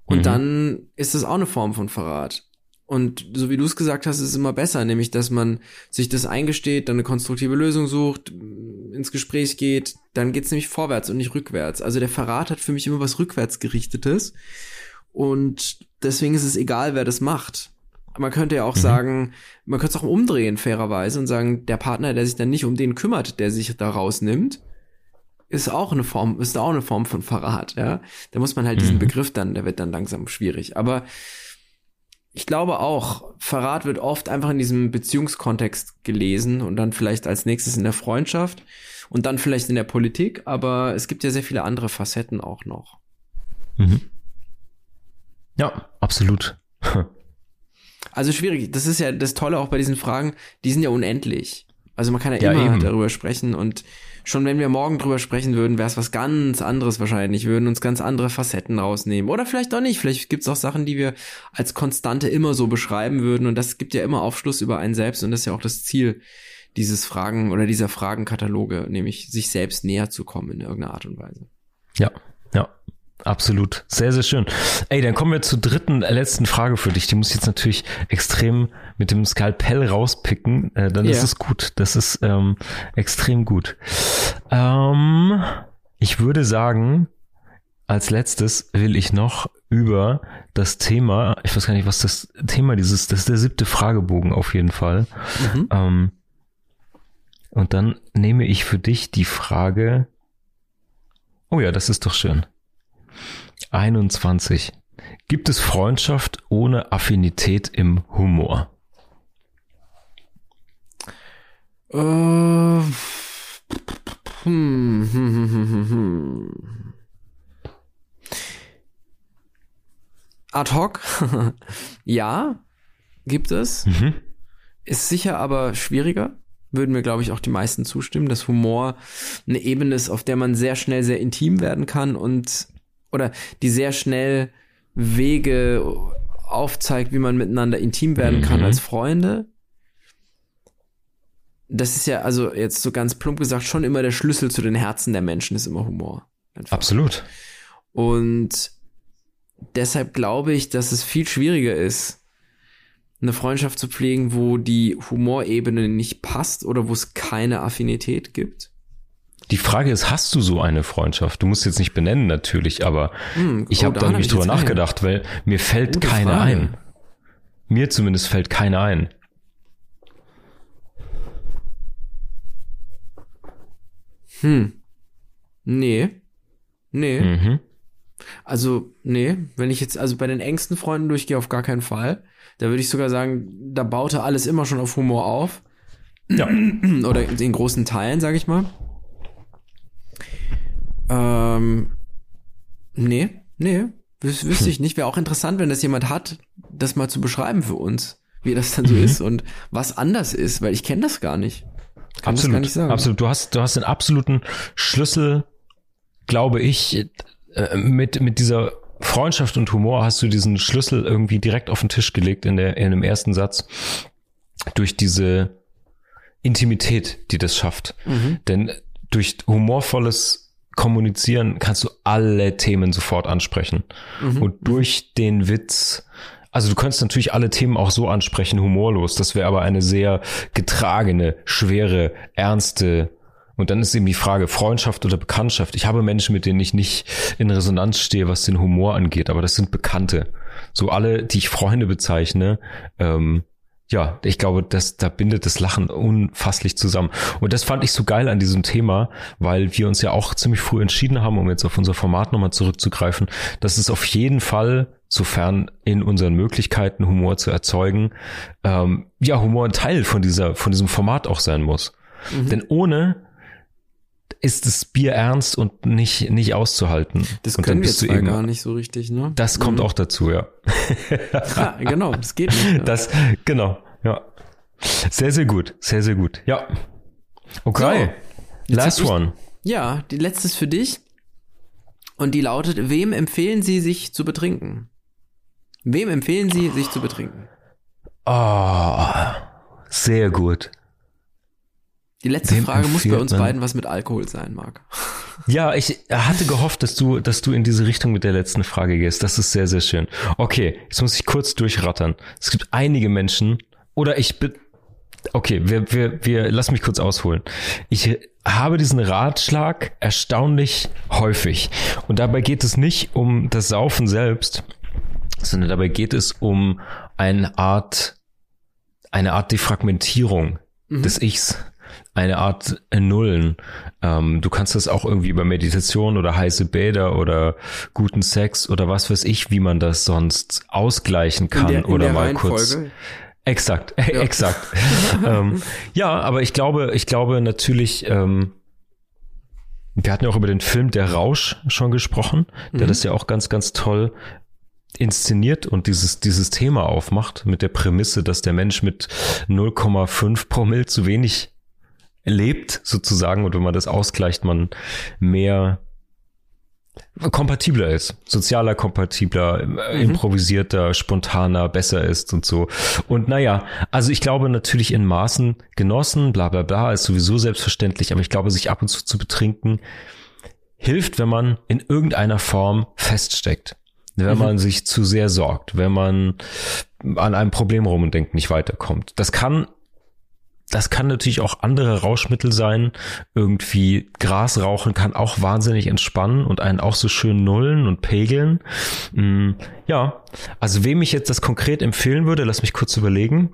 Und mhm. dann ist das auch eine Form von Verrat. Und so wie du es gesagt hast, ist es immer besser, nämlich dass man sich das eingesteht, dann eine konstruktive Lösung sucht, ins Gespräch geht, dann geht es nämlich vorwärts und nicht rückwärts. Also der Verrat hat für mich immer was rückwärtsgerichtetes. Und deswegen ist es egal, wer das macht. Man könnte ja auch mhm. sagen, man könnte es auch umdrehen, fairerweise, und sagen, der Partner, der sich dann nicht um den kümmert, der sich da rausnimmt, ist auch eine Form, ist auch eine Form von Verrat, ja. Da muss man halt mhm. diesen Begriff dann, der wird dann langsam schwierig. Aber ich glaube auch, Verrat wird oft einfach in diesem Beziehungskontext gelesen und dann vielleicht als nächstes in der Freundschaft und dann vielleicht in der Politik, aber es gibt ja sehr viele andere Facetten auch noch. Mhm. Ja, absolut. Also schwierig. Das ist ja das Tolle auch bei diesen Fragen, die sind ja unendlich. Also man kann ja, ja immer eben. darüber sprechen und schon wenn wir morgen drüber sprechen würden, wäre es was ganz anderes wahrscheinlich, würden uns ganz andere Facetten rausnehmen. Oder vielleicht auch nicht. Vielleicht gibt es auch Sachen, die wir als Konstante immer so beschreiben würden und das gibt ja immer Aufschluss über einen selbst und das ist ja auch das Ziel dieses Fragen oder dieser Fragenkataloge, nämlich sich selbst näher zu kommen in irgendeiner Art und Weise. Ja, ja. Absolut. Sehr, sehr schön. Ey, dann kommen wir zur dritten, äh, letzten Frage für dich. Die muss ich jetzt natürlich extrem mit dem Skalpell rauspicken. Äh, dann yeah. ist es gut. Das ist ähm, extrem gut. Ähm, ich würde sagen, als letztes will ich noch über das Thema, ich weiß gar nicht, was das Thema dieses, das ist der siebte Fragebogen auf jeden Fall. Mhm. Ähm, und dann nehme ich für dich die Frage, oh ja, das ist doch schön. 21. Gibt es Freundschaft ohne Affinität im Humor? Äh, hm, hm, hm, hm, Ad hoc? ja, gibt es. Mhm. Ist sicher aber schwieriger. würden mir, glaube ich, auch die meisten zustimmen, dass Humor eine Ebene ist, auf der man sehr schnell sehr intim werden kann und oder die sehr schnell Wege aufzeigt, wie man miteinander intim werden mhm. kann als Freunde. Das ist ja, also jetzt so ganz plump gesagt, schon immer der Schlüssel zu den Herzen der Menschen ist immer Humor. Einfach. Absolut. Und deshalb glaube ich, dass es viel schwieriger ist, eine Freundschaft zu pflegen, wo die Humorebene nicht passt oder wo es keine Affinität gibt? Die Frage ist, hast du so eine Freundschaft? Du musst jetzt nicht benennen natürlich, aber hm, ich oh, habe da nämlich drüber nachgedacht, weil mir fällt Gute keine Frage. ein. Mir zumindest fällt keine ein. Hm. Nee. Nee. Mhm. Also, nee, wenn ich jetzt, also bei den engsten Freunden durchgehe, auf gar keinen Fall. Da würde ich sogar sagen, da baute alles immer schon auf Humor auf. Ja. Oder in großen Teilen, sage ich mal. Ähm, nee, nee, wüs wüsste ich nicht. Wäre auch interessant, wenn das jemand hat, das mal zu beschreiben für uns, wie das dann so mhm. ist und was anders ist, weil ich kenne das gar nicht. Kann absolut, das gar nicht sagen. absolut. Du hast, du hast den absoluten Schlüssel, glaube ich, äh, mit, mit dieser Freundschaft und Humor hast du diesen Schlüssel irgendwie direkt auf den Tisch gelegt in der, in dem ersten Satz. Durch diese Intimität, die das schafft. Mhm. Denn durch humorvolles Kommunizieren kannst du alle Themen sofort ansprechen. Mhm. Und durch den Witz, also du könntest natürlich alle Themen auch so ansprechen, humorlos. Das wäre aber eine sehr getragene, schwere, ernste und dann ist eben die Frage, Freundschaft oder Bekanntschaft. Ich habe Menschen, mit denen ich nicht in Resonanz stehe, was den Humor angeht, aber das sind Bekannte. So alle, die ich Freunde bezeichne, ähm, ja, ich glaube, das, da bindet das Lachen unfasslich zusammen. Und das fand ich so geil an diesem Thema, weil wir uns ja auch ziemlich früh entschieden haben, um jetzt auf unser Format nochmal zurückzugreifen, dass es auf jeden Fall, sofern in unseren Möglichkeiten Humor zu erzeugen, ähm, ja, Humor ein Teil von dieser, von diesem Format auch sein muss. Mhm. Denn ohne ist das Bier ernst und nicht, nicht auszuhalten. Das und können wir jetzt eben, gar nicht so richtig, ne? Das kommt mhm. auch dazu, ja. ja. Genau, das geht nicht. Ja. Das, genau, ja. Sehr, sehr gut, sehr, sehr gut, ja. Okay, so, last one. Ja, die letzte ist für dich. Und die lautet, wem empfehlen Sie, sich zu betrinken? Wem empfehlen Sie, sich zu betrinken? Oh, sehr gut. Die letzte Dem Frage muss bei uns beiden was mit Alkohol sein, Marc. Ja, ich hatte gehofft, dass du, dass du in diese Richtung mit der letzten Frage gehst. Das ist sehr, sehr schön. Okay, jetzt muss ich kurz durchrattern. Es gibt einige Menschen, oder ich bin, okay, wir, wir, wir, lass mich kurz ausholen. Ich habe diesen Ratschlag erstaunlich häufig. Und dabei geht es nicht um das Saufen selbst, sondern dabei geht es um eine Art, eine Art Defragmentierung mhm. des Ichs eine Art Nullen. Ähm, du kannst das auch irgendwie über Meditation oder heiße Bäder oder guten Sex oder was weiß ich, wie man das sonst ausgleichen kann in der, in oder mal Reihenfolge. kurz. Exakt, ja. exakt. ähm, ja, aber ich glaube, ich glaube natürlich, ähm, wir hatten ja auch über den Film Der Rausch schon gesprochen, der mhm. das ja auch ganz, ganz toll inszeniert und dieses, dieses Thema aufmacht mit der Prämisse, dass der Mensch mit 0,5 Promille zu wenig lebt sozusagen und wenn man das ausgleicht, man mehr kompatibler ist, sozialer kompatibler, mhm. improvisierter, spontaner, besser ist und so. Und naja, also ich glaube natürlich in Maßen genossen, bla bla bla, ist sowieso selbstverständlich, aber ich glaube, sich ab und zu zu betrinken, hilft, wenn man in irgendeiner Form feststeckt. Wenn mhm. man sich zu sehr sorgt, wenn man an einem Problem rum und denkt, nicht weiterkommt. Das kann das kann natürlich auch andere Rauschmittel sein. Irgendwie Gras rauchen kann auch wahnsinnig entspannen und einen auch so schön nullen und pegeln. Mm, ja, also wem ich jetzt das konkret empfehlen würde, lass mich kurz überlegen.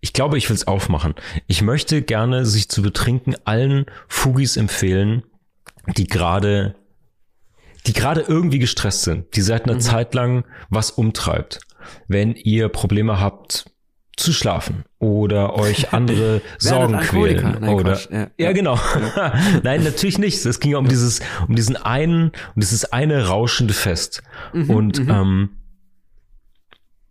Ich glaube, ich will es aufmachen. Ich möchte gerne sich zu betrinken allen Fugis empfehlen, die gerade die gerade irgendwie gestresst sind, die seit einer mhm. Zeit lang was umtreibt. Wenn ihr Probleme habt zu schlafen oder euch andere Sorgen quälen Nein, oder ja. ja, genau. Nein, natürlich nicht. Es ging ja um dieses um diesen einen um dieses eine rauschende Fest mhm, und mhm. ähm,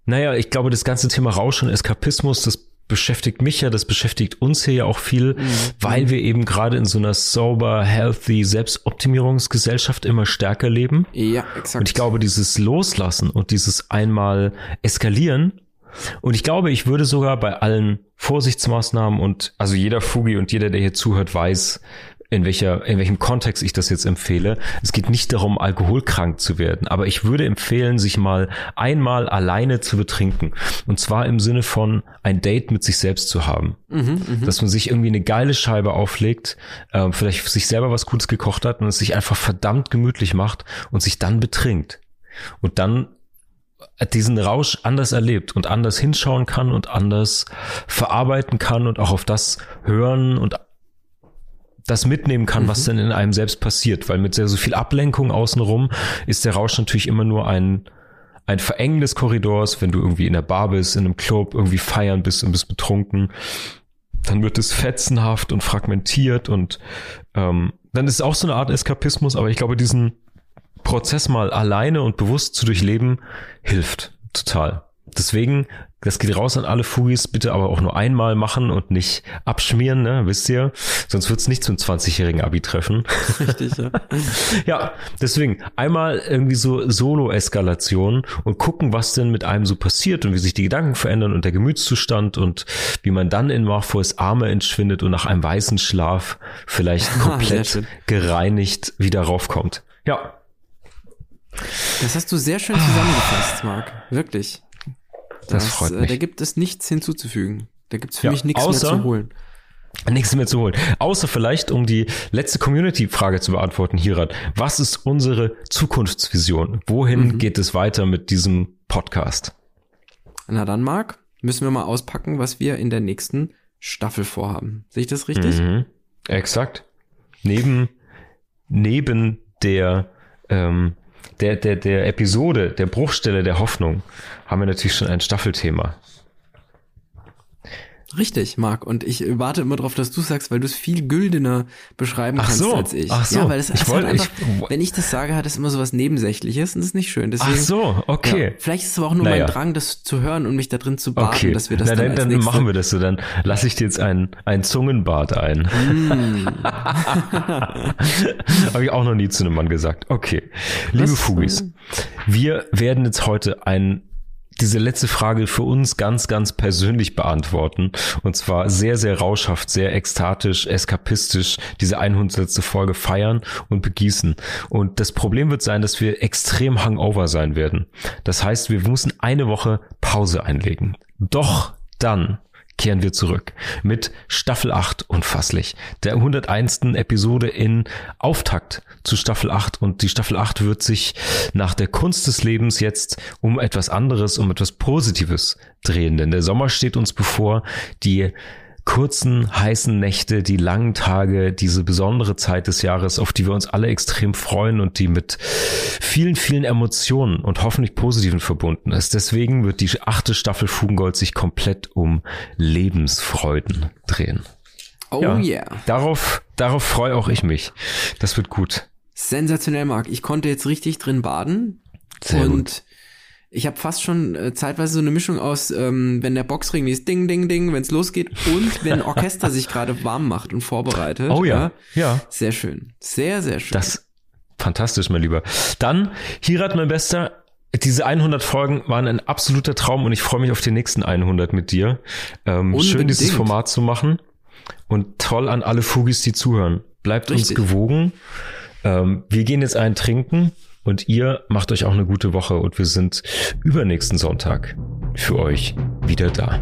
naja, ich glaube, das ganze Thema Rausch und Eskapismus, das beschäftigt mich ja, das beschäftigt uns hier ja auch viel, mhm. weil wir eben gerade in so einer sober, healthy Selbstoptimierungsgesellschaft immer stärker leben. Ja, exakt. Und ich glaube, dieses Loslassen und dieses einmal eskalieren und ich glaube, ich würde sogar bei allen Vorsichtsmaßnahmen und also jeder Fugi und jeder, der hier zuhört, weiß, in welcher, in welchem Kontext ich das jetzt empfehle. Es geht nicht darum, alkoholkrank zu werden, aber ich würde empfehlen, sich mal einmal alleine zu betrinken. Und zwar im Sinne von ein Date mit sich selbst zu haben. Mhm, mh. Dass man sich irgendwie eine geile Scheibe auflegt, äh, vielleicht sich selber was Gutes gekocht hat und es sich einfach verdammt gemütlich macht und sich dann betrinkt. Und dann diesen Rausch anders erlebt und anders hinschauen kann und anders verarbeiten kann und auch auf das hören und das mitnehmen kann, mhm. was denn in einem selbst passiert, weil mit sehr so viel Ablenkung außenrum ist der Rausch natürlich immer nur ein ein Verengen des Korridors, wenn du irgendwie in der Bar bist, in einem Club, irgendwie feiern bist und bist betrunken, dann wird es fetzenhaft und fragmentiert und ähm, dann ist es auch so eine Art Eskapismus, aber ich glaube, diesen Prozess mal alleine und bewusst zu durchleben, hilft total. Deswegen das geht raus an alle Fugis, bitte aber auch nur einmal machen und nicht abschmieren, ne? wisst ihr? Sonst wird's nicht zum 20-jährigen Abi treffen. Richtig, ja. ja, deswegen einmal irgendwie so Solo-Eskalation und gucken, was denn mit einem so passiert und wie sich die Gedanken verändern und der Gemütszustand und wie man dann in Morpheus Arme entschwindet und nach einem weißen Schlaf vielleicht komplett gereinigt wieder raufkommt. Ja. Das hast du sehr schön zusammengefasst, Marc. Wirklich. Das, das freut äh, mich. Da gibt es nichts hinzuzufügen. Da gibt es für ja, mich nichts mehr zu holen. Nichts mehr zu holen. Außer vielleicht, um die letzte Community-Frage zu beantworten, Hirat. Was ist unsere Zukunftsvision? Wohin mhm. geht es weiter mit diesem Podcast? Na dann, Marc, müssen wir mal auspacken, was wir in der nächsten Staffel vorhaben. Sehe ich das richtig? Mhm. Exakt. Neben, neben der ähm, der, der, der Episode, der Bruchstelle der Hoffnung, haben wir natürlich schon ein Staffelthema. Richtig, Marc. Und ich warte immer darauf, dass du sagst, weil du es viel güldener beschreiben Ach kannst so, als ich. Ach so. Ja, weil das ich ist wollte, halt einfach, ich, wenn ich das sage, hat es immer so was Nebensächliches und das ist nicht schön. Deswegen, Ach so, okay. Ja, vielleicht ist es aber auch nur naja. mein Drang, das zu hören und mich da drin zu baden, okay. dass wir das Na, dann, dann, dann machen wir das so. Dann lasse ich dir jetzt ein, ein Zungenbad ein. Mm. Habe ich auch noch nie zu einem Mann gesagt. Okay. Liebe was? Fugis, wir werden jetzt heute ein diese letzte Frage für uns ganz, ganz persönlich beantworten. Und zwar sehr, sehr rauschhaft, sehr ekstatisch, eskapistisch diese 100. Folge feiern und begießen. Und das Problem wird sein, dass wir extrem hungover sein werden. Das heißt, wir müssen eine Woche Pause einlegen. Doch dann kehren wir zurück mit Staffel 8 unfasslich. Der 101. Episode in Auftakt zu Staffel 8 und die Staffel 8 wird sich nach der Kunst des Lebens jetzt um etwas anderes, um etwas Positives drehen, denn der Sommer steht uns bevor, die kurzen, heißen Nächte, die langen Tage, diese besondere Zeit des Jahres, auf die wir uns alle extrem freuen und die mit vielen, vielen Emotionen und hoffentlich positiven verbunden ist. Deswegen wird die achte Staffel Fugengold sich komplett um Lebensfreuden drehen. Oh ja, yeah. Darauf, darauf freue auch ich mich. Das wird gut. Sensationell, Marc. Ich konnte jetzt richtig drin baden. Sehr und gut ich habe fast schon äh, zeitweise so eine Mischung aus, ähm, wenn der Boxring ist Ding, Ding, Ding, wenn es losgeht und wenn Orchester sich gerade warm macht und vorbereitet. Oh ja, ja. Sehr schön. Sehr, sehr schön. Das fantastisch, mein Lieber. Dann, Hirat, mein Bester, diese 100 Folgen waren ein absoluter Traum und ich freue mich auf die nächsten 100 mit dir. Ähm, schön, dieses Format zu machen und toll an alle Fugis, die zuhören. Bleibt Richtig. uns gewogen. Ähm, wir gehen jetzt einen trinken und ihr macht euch auch eine gute Woche und wir sind übernächsten Sonntag für euch wieder da.